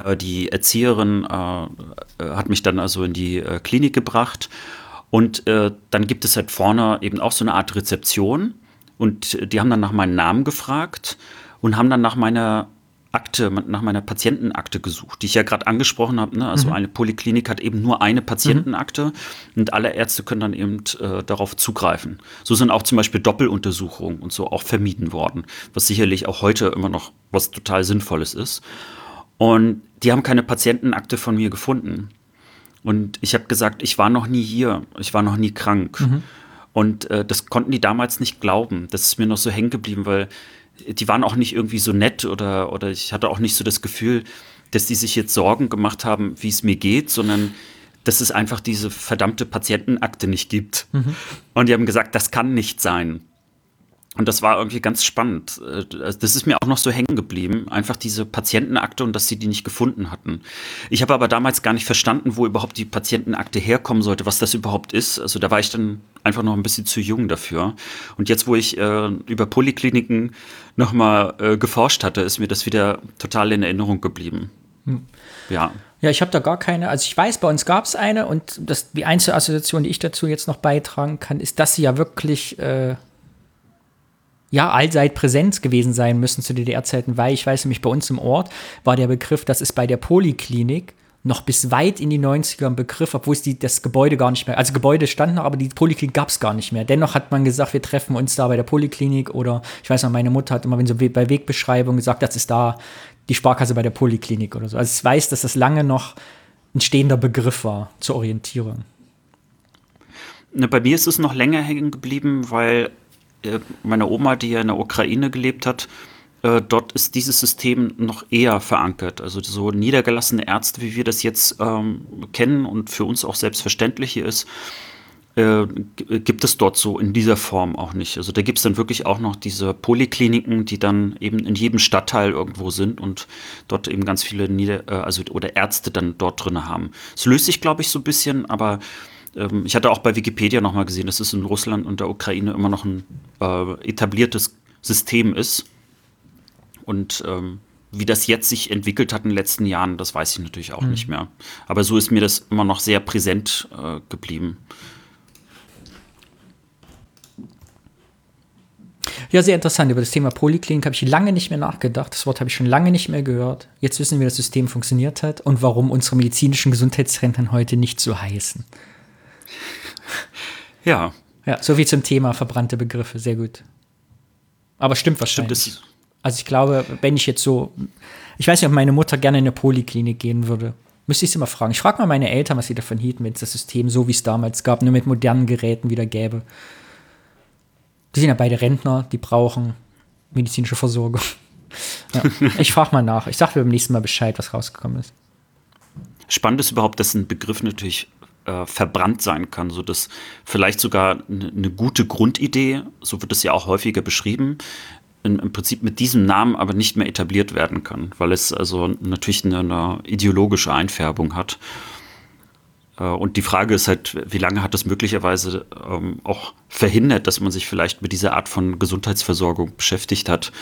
Äh, die Erzieherin äh, äh, hat mich dann also in die äh, Klinik gebracht. Und dann gibt es halt vorne eben auch so eine Art Rezeption. Und die haben dann nach meinem Namen gefragt und haben dann nach meiner Akte, nach meiner Patientenakte gesucht, die ich ja gerade angesprochen habe. Ne? Also mhm. eine Poliklinik hat eben nur eine Patientenakte mhm. und alle Ärzte können dann eben äh, darauf zugreifen. So sind auch zum Beispiel Doppeluntersuchungen und so auch vermieden worden, was sicherlich auch heute immer noch was total Sinnvolles ist. Und die haben keine Patientenakte von mir gefunden. Und ich habe gesagt, ich war noch nie hier, ich war noch nie krank. Mhm. Und äh, das konnten die damals nicht glauben. Das ist mir noch so hängen geblieben, weil die waren auch nicht irgendwie so nett oder, oder ich hatte auch nicht so das Gefühl, dass die sich jetzt Sorgen gemacht haben, wie es mir geht, sondern dass es einfach diese verdammte Patientenakte nicht gibt. Mhm. Und die haben gesagt, das kann nicht sein. Und das war irgendwie ganz spannend. Äh, das ist mir auch noch so hängen geblieben. Einfach diese Patientenakte und dass sie die nicht gefunden hatten. Ich habe aber damals gar nicht verstanden, wo überhaupt die Patientenakte herkommen sollte, was das überhaupt ist. Also da war ich dann einfach noch ein bisschen zu jung dafür. Und jetzt, wo ich äh, über Polikliniken nochmal äh, geforscht hatte, ist mir das wieder total in Erinnerung geblieben. Hm. Ja. Ja, ich habe da gar keine. Also ich weiß, bei uns gab es eine und das, die einzige Assoziation, die ich dazu jetzt noch beitragen kann, ist, dass sie ja wirklich äh, ja, allseit Präsenz gewesen sein müssen zu DDR-Zeiten, weil ich weiß nämlich, bei uns im Ort war der Begriff, das ist bei der Poliklinik noch bis weit in die 90er ein Begriff, obwohl es die, das Gebäude gar nicht mehr, also Gebäude stand noch, aber die Poliklinik gab es gar nicht mehr. Dennoch hat man gesagt, wir treffen uns da bei der Poliklinik oder ich weiß noch, meine Mutter hat immer, wenn so bei Wegbeschreibung gesagt, das ist da die Sparkasse bei der Poliklinik oder so. Also ich weiß, dass das lange noch ein stehender Begriff war zur Orientierung. Bei mir ist es noch länger hängen geblieben, weil äh, meine Oma, die ja in der Ukraine gelebt hat, äh, dort ist dieses System noch eher verankert. Also so niedergelassene Ärzte, wie wir das jetzt ähm, kennen und für uns auch selbstverständlich hier ist, äh, gibt es dort so in dieser Form auch nicht. Also da gibt es dann wirklich auch noch diese Polikliniken, die dann eben in jedem Stadtteil irgendwo sind und dort eben ganz viele Nieder äh, also oder Ärzte dann dort drin haben. Es löst sich, glaube ich, so ein bisschen, aber ähm, ich hatte auch bei Wikipedia nochmal gesehen, dass es in Russland und der Ukraine immer noch ein äh, etabliertes System ist. Und ähm, wie das jetzt sich entwickelt hat in den letzten Jahren, das weiß ich natürlich auch mhm. nicht mehr. Aber so ist mir das immer noch sehr präsent äh, geblieben. Ja, sehr interessant. Über das Thema Poliklinik habe ich lange nicht mehr nachgedacht. Das Wort habe ich schon lange nicht mehr gehört. Jetzt wissen wir, wie das System funktioniert hat und warum unsere medizinischen Gesundheitszentren heute nicht so heißen. Ja. Ja, so wie zum Thema verbrannte Begriffe. Sehr gut. Aber stimmt wahrscheinlich. Stimmt, also ich glaube, wenn ich jetzt so, ich weiß nicht, ob meine Mutter gerne in eine Poliklinik gehen würde. Müsste ich sie mal fragen. Ich frage mal meine Eltern, was sie davon hielten, wenn es das System so wie es damals gab, nur mit modernen Geräten wieder gäbe. Die sind ja beide Rentner, die brauchen medizinische Versorgung. Ja. Ich frage mal nach. Ich sage beim nächsten Mal Bescheid, was rausgekommen ist. Spannend ist überhaupt, dass ein Begriff natürlich äh, verbrannt sein kann, so dass vielleicht sogar eine ne gute Grundidee, so wird es ja auch häufiger beschrieben, in, im Prinzip mit diesem Namen aber nicht mehr etabliert werden kann, weil es also natürlich eine, eine ideologische Einfärbung hat. Äh, und die Frage ist halt, wie lange hat das möglicherweise ähm, auch verhindert, dass man sich vielleicht mit dieser Art von Gesundheitsversorgung beschäftigt hat,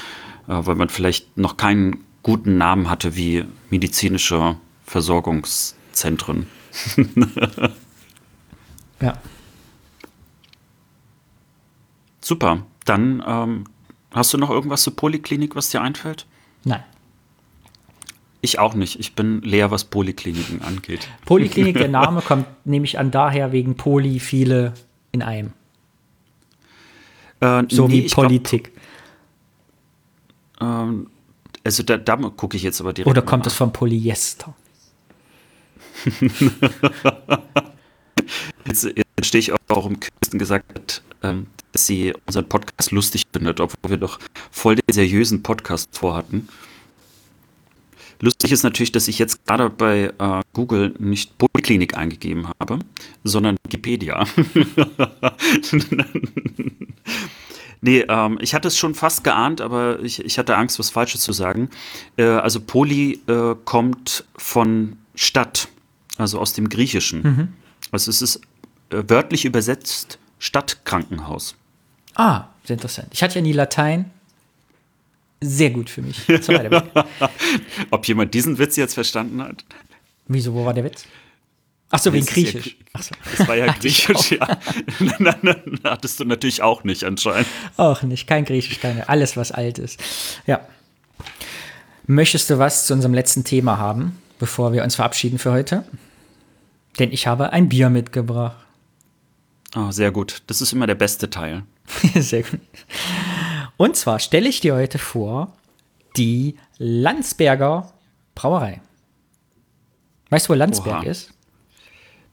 äh, weil man vielleicht noch keinen guten Namen hatte wie medizinische Versorgungszentren. Ja. Super. Dann ähm, hast du noch irgendwas zur Poliklinik, was dir einfällt? Nein. Ich auch nicht. Ich bin leer, was Polikliniken angeht. Poliklinik, der Name kommt nämlich an daher wegen Poly, viele in einem. Äh, so nee, wie Politik. Glaub, ähm, also da, da gucke ich jetzt aber direkt. Oder kommt es von Polyester? jetzt, jetzt stehe ich auch, warum Kirsten gesagt hat, ähm, dass sie unseren Podcast lustig findet, obwohl wir doch voll den seriösen Podcast vorhatten. Lustig ist natürlich, dass ich jetzt gerade bei äh, Google nicht Poliklinik eingegeben habe, sondern Wikipedia. nee, ähm, ich hatte es schon fast geahnt, aber ich, ich hatte Angst, was Falsches zu sagen. Äh, also Poli äh, kommt von Stadt also aus dem Griechischen. Mhm. Also es ist äh, wörtlich übersetzt Stadtkrankenhaus. Ah, sehr interessant. Ich hatte ja nie Latein. Sehr gut für mich. Ob jemand diesen Witz jetzt verstanden hat? Wieso, wo war der Witz? Ach so, wegen Griechisch. Ja, so. Das war ja Griechisch, ja. nein, nein, hattest du natürlich auch nicht anscheinend. Auch nicht, kein Griechisch, keine. Alles, was alt ist. Ja. Möchtest du was zu unserem letzten Thema haben, bevor wir uns verabschieden für heute? Denn ich habe ein Bier mitgebracht. Oh, sehr gut. Das ist immer der beste Teil. sehr gut. Und zwar stelle ich dir heute vor die Landsberger Brauerei. Weißt du, wo Landsberg Oha. ist?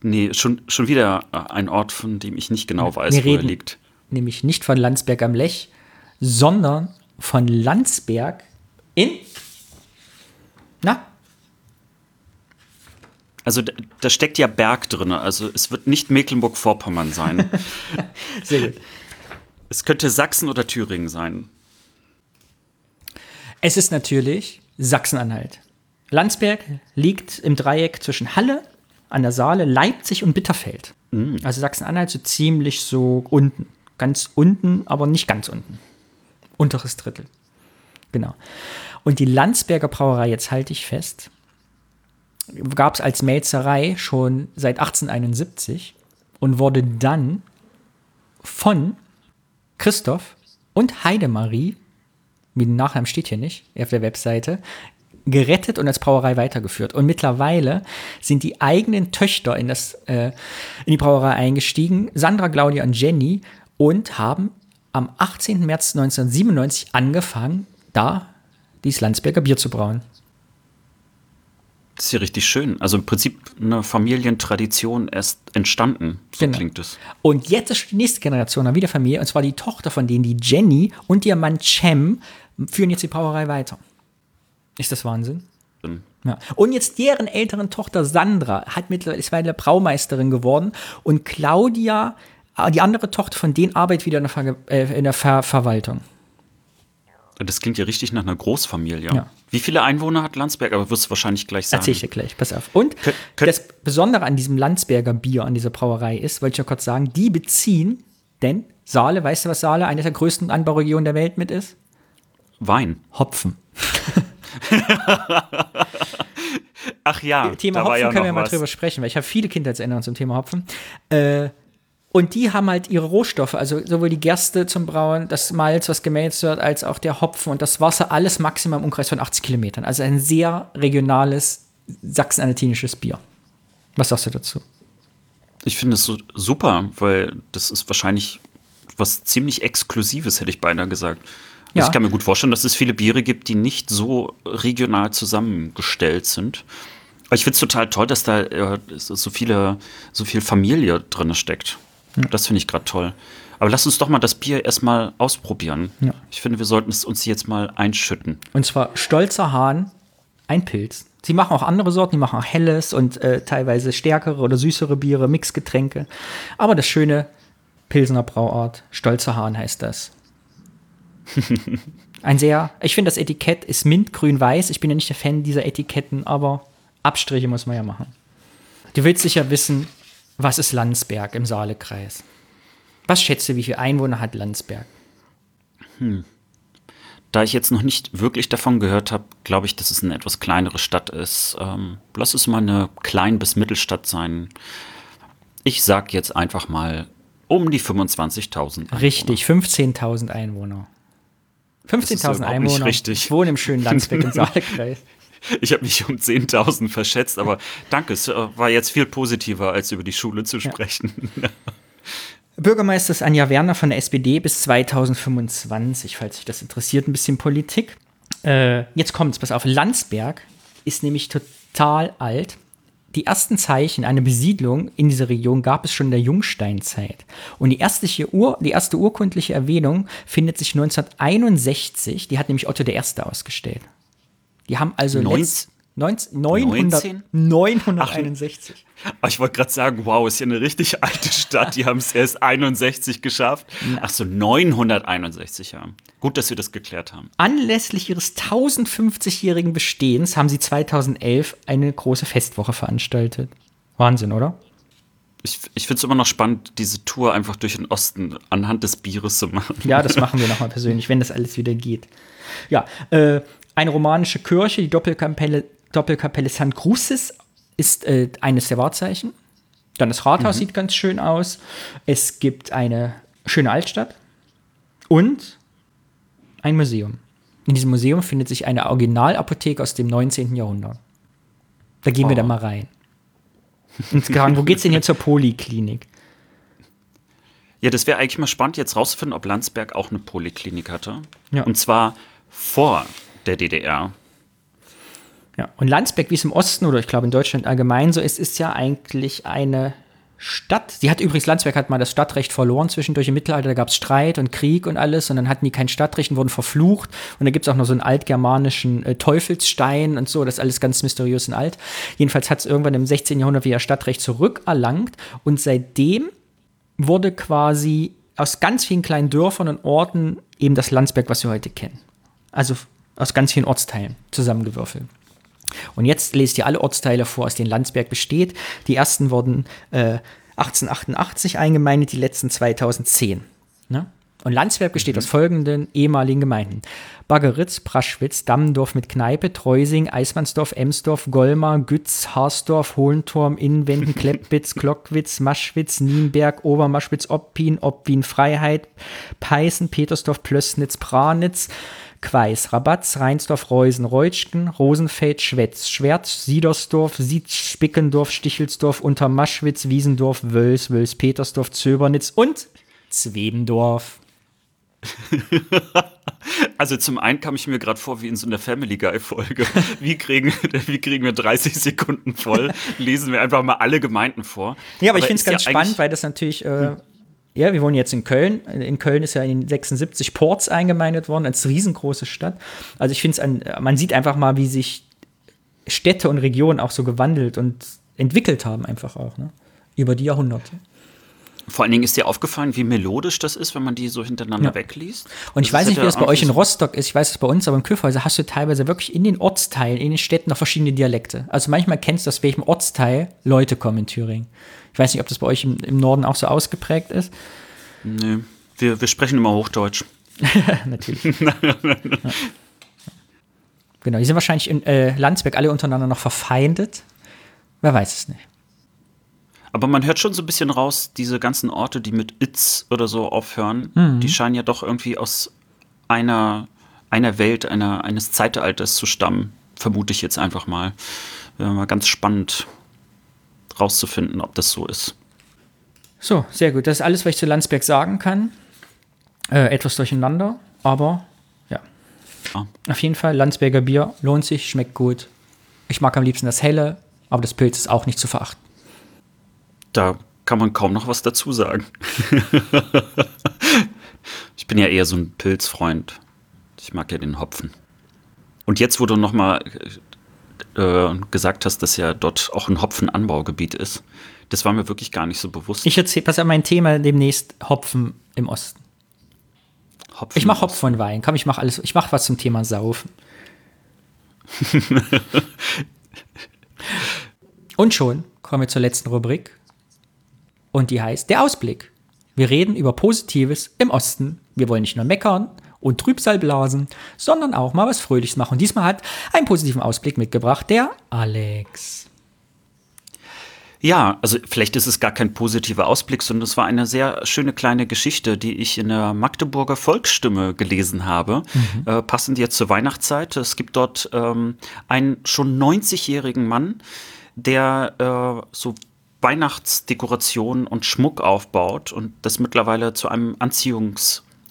Nee, schon, schon wieder ein Ort, von dem ich nicht genau weiß, Wir wo er liegt. nämlich nicht von Landsberg am Lech, sondern von Landsberg in. Na, Also da, da steckt ja Berg drin. Also es wird nicht Mecklenburg-Vorpommern sein. sehr gut. es könnte Sachsen oder Thüringen sein. Es ist natürlich Sachsen-Anhalt. Landsberg liegt im Dreieck zwischen Halle an der Saale, Leipzig und Bitterfeld. Also Sachsen-Anhalt so ziemlich so unten. Ganz unten, aber nicht ganz unten. Unteres Drittel. Genau. Und die Landsberger Brauerei, jetzt halte ich fest, gab es als Melzerei schon seit 1871 und wurde dann von Christoph und Heidemarie, wie der Nachnamen steht hier nicht, auf der Webseite, gerettet und als Brauerei weitergeführt. Und mittlerweile sind die eigenen Töchter in, das, äh, in die Brauerei eingestiegen, Sandra, Claudia und Jenny, und haben am 18. März 1997 angefangen, da dieses Landsberger Bier zu brauen. Das ist ja richtig schön. Also im Prinzip eine Familientradition erst entstanden. So Genau. klingt es. Und jetzt ist die nächste Generation dann wieder Familie, und zwar die Tochter von denen, die Jenny und ihr Mann Cem, führen jetzt die Brauerei weiter. Ist das Wahnsinn? Ja. Und jetzt deren älteren Tochter Sandra hat mittlerweile ist mittlerweile Braumeisterin geworden und Claudia, äh, die andere Tochter von denen, arbeitet wieder in der, Ver äh, in der Ver Verwaltung. Das klingt ja richtig nach einer Großfamilie. Ja. Wie viele Einwohner hat Landsberg? Aber wirst du wahrscheinlich gleich sagen. Erzähl ich dir gleich, pass auf. Und Kön- das Besondere an diesem Landsberger Bier, an dieser Brauerei ist, wollte ich ja kurz sagen, die beziehen, denn Saale, weißt du, was Saale eine der größten Anbauregionen der Welt mit ist? Wein. Hopfen. Ach ja, Thema Hopfen ja können wir mal was. drüber sprechen, weil ich habe viele Kindheitserinnerungen zum Thema Hopfen. Äh, und die haben halt ihre Rohstoffe, also sowohl die Gerste zum Brauen, das Malz, was gemälzt wird, als auch der Hopfen und das Wasser, alles maximal im Umkreis von 80 Kilometern. Also ein sehr regionales sachsen-anhaltinisches Bier. Was sagst du dazu? Ich finde es so super, weil das ist wahrscheinlich was ziemlich Exklusives, hätte ich beinahe gesagt. Also Ja. Ich kann mir gut vorstellen, dass es viele Biere gibt, die nicht so regional zusammengestellt sind. Aber ich finde es total toll, dass da äh, so so viele, so viel Familie drin steckt. Das finde ich gerade toll. Aber lass uns doch mal das Bier erstmal ausprobieren. Ja. Ich finde, wir sollten es uns jetzt mal einschütten. Und zwar Stolzer Hahn, ein Pilz. Sie machen auch andere Sorten, die machen auch helles und äh, teilweise stärkere oder süßere Biere, Mixgetränke. Aber das schöne Pilsener Brauart, Stolzer Hahn heißt das. Ein sehr, ich finde das Etikett ist mintgrün-weiß. Ich bin ja nicht der Fan dieser Etiketten, aber Abstriche muss man ja machen. Du willst sicher wissen, was ist Landsberg im Saalekreis? Was schätzt du, wie viele Einwohner hat Landsberg? Da ich jetzt noch nicht wirklich davon gehört habe, glaube ich, dass es eine etwas kleinere Stadt ist. Ähm, lass es mal eine Klein- bis Mittelstadt sein. Ich sag jetzt einfach mal um die 25.000. Einwohner. Richtig, 15.000 Einwohner. ist ja 15.000 überhaupt nicht Einwohner. richtig. Ich wohne im schönen Landsberg im Saalekreis. Ich habe mich um 10.000 verschätzt, aber danke, es äh, war jetzt viel positiver, als über die Schule zu sprechen. Bürgermeister ist Anja Werner von der SPD bis 2025, falls sich das interessiert, ein bisschen Politik. Äh, jetzt kommt's, pass auf. Landsberg ist nämlich total alt. Die ersten Zeichen einer Besiedlung in dieser Region gab es schon in der Jungsteinzeit. Und die erste, Ur, die erste urkundliche Erwähnung findet sich 1961. Die hat nämlich Otto I. ausgestellt. Die haben also Neunz- letzt- 19, 900, 19? 961. Aber ich wollte gerade sagen, wow, ist ja eine richtig alte Stadt. Die haben es erst 61 geschafft. Ach so, 961 Jahre. Gut, dass wir das geklärt haben. Anlässlich ihres 1050-jährigen Bestehens haben sie 2011 eine große Festwoche veranstaltet. Wahnsinn, oder? Ich, ich finde es immer noch spannend, diese Tour einfach durch den Osten anhand des Bieres zu machen. Ja, das machen wir nochmal persönlich, wenn das alles wieder geht. Ja, äh, eine romanische Kirche, die Doppelkapelle, Doppelkapelle St. Crucis, ist äh, eines der Wahrzeichen. Dann das Rathaus sieht ganz schön aus. Es gibt eine schöne Altstadt und ein Museum. In diesem Museum findet sich eine Originalapotheke aus dem 19. Jahrhundert. Da gehen wir Oh. dann mal rein. Und fragen, wo geht's denn hier zur Poliklinik? Ja, das wäre eigentlich mal spannend, jetzt rauszufinden, ob Landsberg auch eine Poliklinik hatte. Ja. Und zwar vor der DDR. Ja, und Landsberg, wie es im Osten oder ich glaube in Deutschland allgemein so ist, ist ja eigentlich eine Stadt. Die hat übrigens, Landsberg hat mal das Stadtrecht verloren zwischendurch im Mittelalter. Da gab es Streit und Krieg und alles und dann hatten die kein Stadtrecht und wurden verflucht. Und da gibt es auch noch so einen altgermanischen äh, Teufelsstein und so. Das ist alles ganz mysteriös und alt. Jedenfalls hat es irgendwann im 16. Jahrhundert wieder Stadtrecht zurückerlangt und seitdem wurde quasi aus ganz vielen kleinen Dörfern und Orten eben das Landsberg, was wir heute kennen. Also aus ganz vielen Ortsteilen zusammengewürfelt. Und jetzt lest ihr alle Ortsteile vor, aus denen Landsberg besteht. Die ersten wurden äh, 1888 eingemeindet, die letzten 2010. Ne? Und Landsberg besteht mhm. aus folgenden ehemaligen Gemeinden. Baggeritz, Praschwitz, Dammendorf mit Kneipe, Treusing, Eismannsdorf, Emsdorf, Golmar, Gütz, Harsdorf, Hohenturm, Innenwenden, Kleppwitz, Glockwitz, Maschwitz, Nienberg, Obermaschwitz, Oppin, Oppin, Freiheit, Peißen, Petersdorf, Plössnitz, Pranitz, Queis, Rabatz, Reinsdorf, Reusen, Reutschken, Rosenfeld, Schwetz, Schwerz, Siedersdorf, Sied, Spickendorf, Stichelsdorf, Untermaschwitz, Wiesendorf, Wöls, Wöls, Petersdorf, Zöbernitz und Zwebendorf. Also zum einen kam ich mir gerade vor wie in so einer Family Guy Folge. Wie kriegen, wie kriegen wir 30 Sekunden voll? Lesen wir einfach mal alle Gemeinden vor. Ja, aber, aber ich finde es ganz ja spannend, weil das natürlich äh, ja, wir wohnen jetzt in Köln. In Köln ist ja in 76 Ports eingemeindet worden, als riesengroße Stadt. Also ich finde es, man sieht einfach mal, wie sich Städte und Regionen auch so gewandelt und entwickelt haben, einfach auch, ne? Über die Jahrhunderte. Vor allen Dingen ist dir aufgefallen, wie melodisch das ist, wenn man die so hintereinander ja. wegliest. Und ich das weiß nicht, wie das bei euch in Rostock ist, ich weiß es bei uns, aber in Küffhäuser hast du teilweise wirklich in den Ortsteilen, in den Städten noch verschiedene Dialekte. Also manchmal kennst du, aus welchem Ortsteil Leute kommen in Thüringen. Ich weiß nicht, ob das bei euch im, im Norden auch so ausgeprägt ist. Nee, wir, wir sprechen immer Hochdeutsch. Natürlich. ja. Genau, die sind wahrscheinlich in äh, Landsberg alle untereinander noch verfeindet. Wer weiß es nicht. Aber man hört schon so ein bisschen raus, diese ganzen Orte, die mit Itz oder so aufhören, mhm. die scheinen ja doch irgendwie aus einer, einer Welt, einer, eines Zeitalters zu stammen, vermute ich jetzt einfach mal. Wäre mal ganz spannend rauszufinden, ob das so ist. So, sehr gut. Das ist alles, was ich zu Landsberg sagen kann. Äh, etwas durcheinander, aber ja. Ah. Auf jeden Fall, Landsberger Bier lohnt sich, schmeckt gut. Ich mag am liebsten das Helle, aber das Pilz ist auch nicht zu verachten. Da kann man kaum noch was dazu sagen. ich bin ja eher so ein Pilzfreund. Ich mag ja den Hopfen. Und jetzt, wo du noch mal äh, gesagt hast, dass ja dort auch ein Hopfenanbaugebiet ist, das war mir wirklich gar nicht so bewusst. Ich erzähle, pass auf mein Thema demnächst Hopfen im Osten. Hopfen ich mache Hopfen und Wein. Komm, ich mache alles. Ich mache was zum Thema Saufen. und schon kommen wir zur letzten Rubrik. Und die heißt der Ausblick. Wir reden über Positives im Osten. Wir wollen nicht nur meckern und Trübsal blasen, sondern auch mal was Fröhliches machen. Und diesmal hat einen positiven Ausblick mitgebracht der Alex. Ja, also vielleicht ist es gar kein positiver Ausblick, sondern es war eine sehr schöne kleine Geschichte, die ich in der Magdeburger Volksstimme gelesen habe, mhm. äh, passend jetzt zur Weihnachtszeit. Es gibt dort ähm, einen schon 90-jährigen Mann, der äh, so Weihnachtsdekoration und Schmuck aufbaut und das mittlerweile zu einem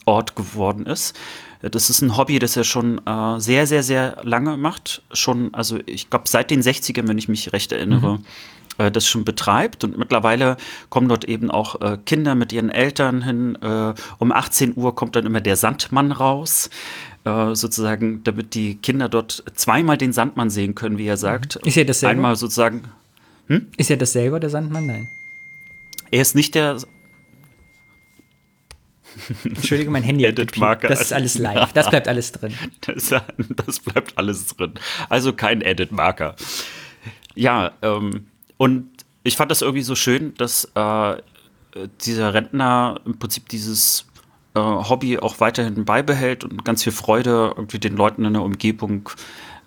Anziehungsort geworden ist. Das ist ein Hobby, das er schon äh, sehr, sehr, sehr lange macht. Schon, also ich glaube, seit den 60ern, wenn ich mich recht erinnere, mhm. äh, das schon betreibt. Und mittlerweile kommen dort eben auch äh, Kinder mit ihren Eltern hin. Äh, um 18 Uhr kommt dann immer der Sandmann raus. Äh, sozusagen, damit die Kinder dort zweimal den Sandmann sehen können, wie er sagt. Ist er das selber? Einmal sozusagen hm? Ist er das selber, der Sandmann? Nein. Er ist nicht der. Entschuldige, mein Handy Edit Marker. Das ist alles live. Das bleibt alles drin. Das, das bleibt alles drin. Also kein Edit Marker. Ja, ähm, und ich fand das irgendwie so schön, dass äh, dieser Rentner im Prinzip dieses äh, Hobby auch weiterhin beibehält und ganz viel Freude irgendwie den Leuten in der Umgebung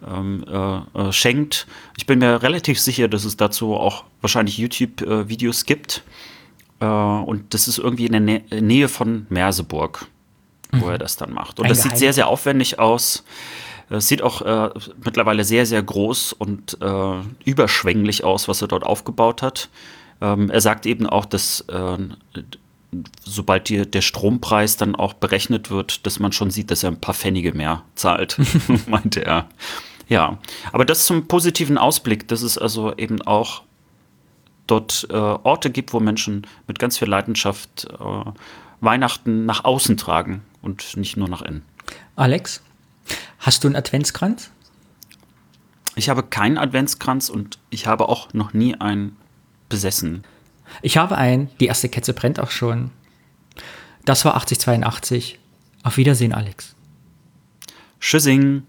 ähm, äh, äh, schenkt. Ich bin mir relativ sicher, dass es dazu auch wahrscheinlich YouTube-Videos gibt. Äh, und das ist irgendwie in der Nä Nähe von Merseburg, wo mhm. er das dann macht. Und Ein das Geheim. sieht sehr, sehr aufwendig aus. Es sieht auch äh, mittlerweile sehr, sehr groß und äh, überschwänglich aus, was er dort aufgebaut hat. Ähm, er sagt eben auch, dass äh, sobald die, der Strompreis dann auch berechnet wird, dass man schon sieht, dass er ein paar Pfennige mehr zahlt, meinte er. Ja, aber das zum positiven Ausblick, dass es also eben auch dort äh, Orte gibt, wo Menschen mit ganz viel Leidenschaft äh, Weihnachten nach außen tragen und nicht nur nach innen. Alex, hast du einen Adventskranz? Ich habe keinen Adventskranz und ich habe auch noch nie einen besessen. Ich habe einen, die erste Ketze brennt auch schon. Das war 8082. Auf Wiedersehen, Alex. Tschüssing.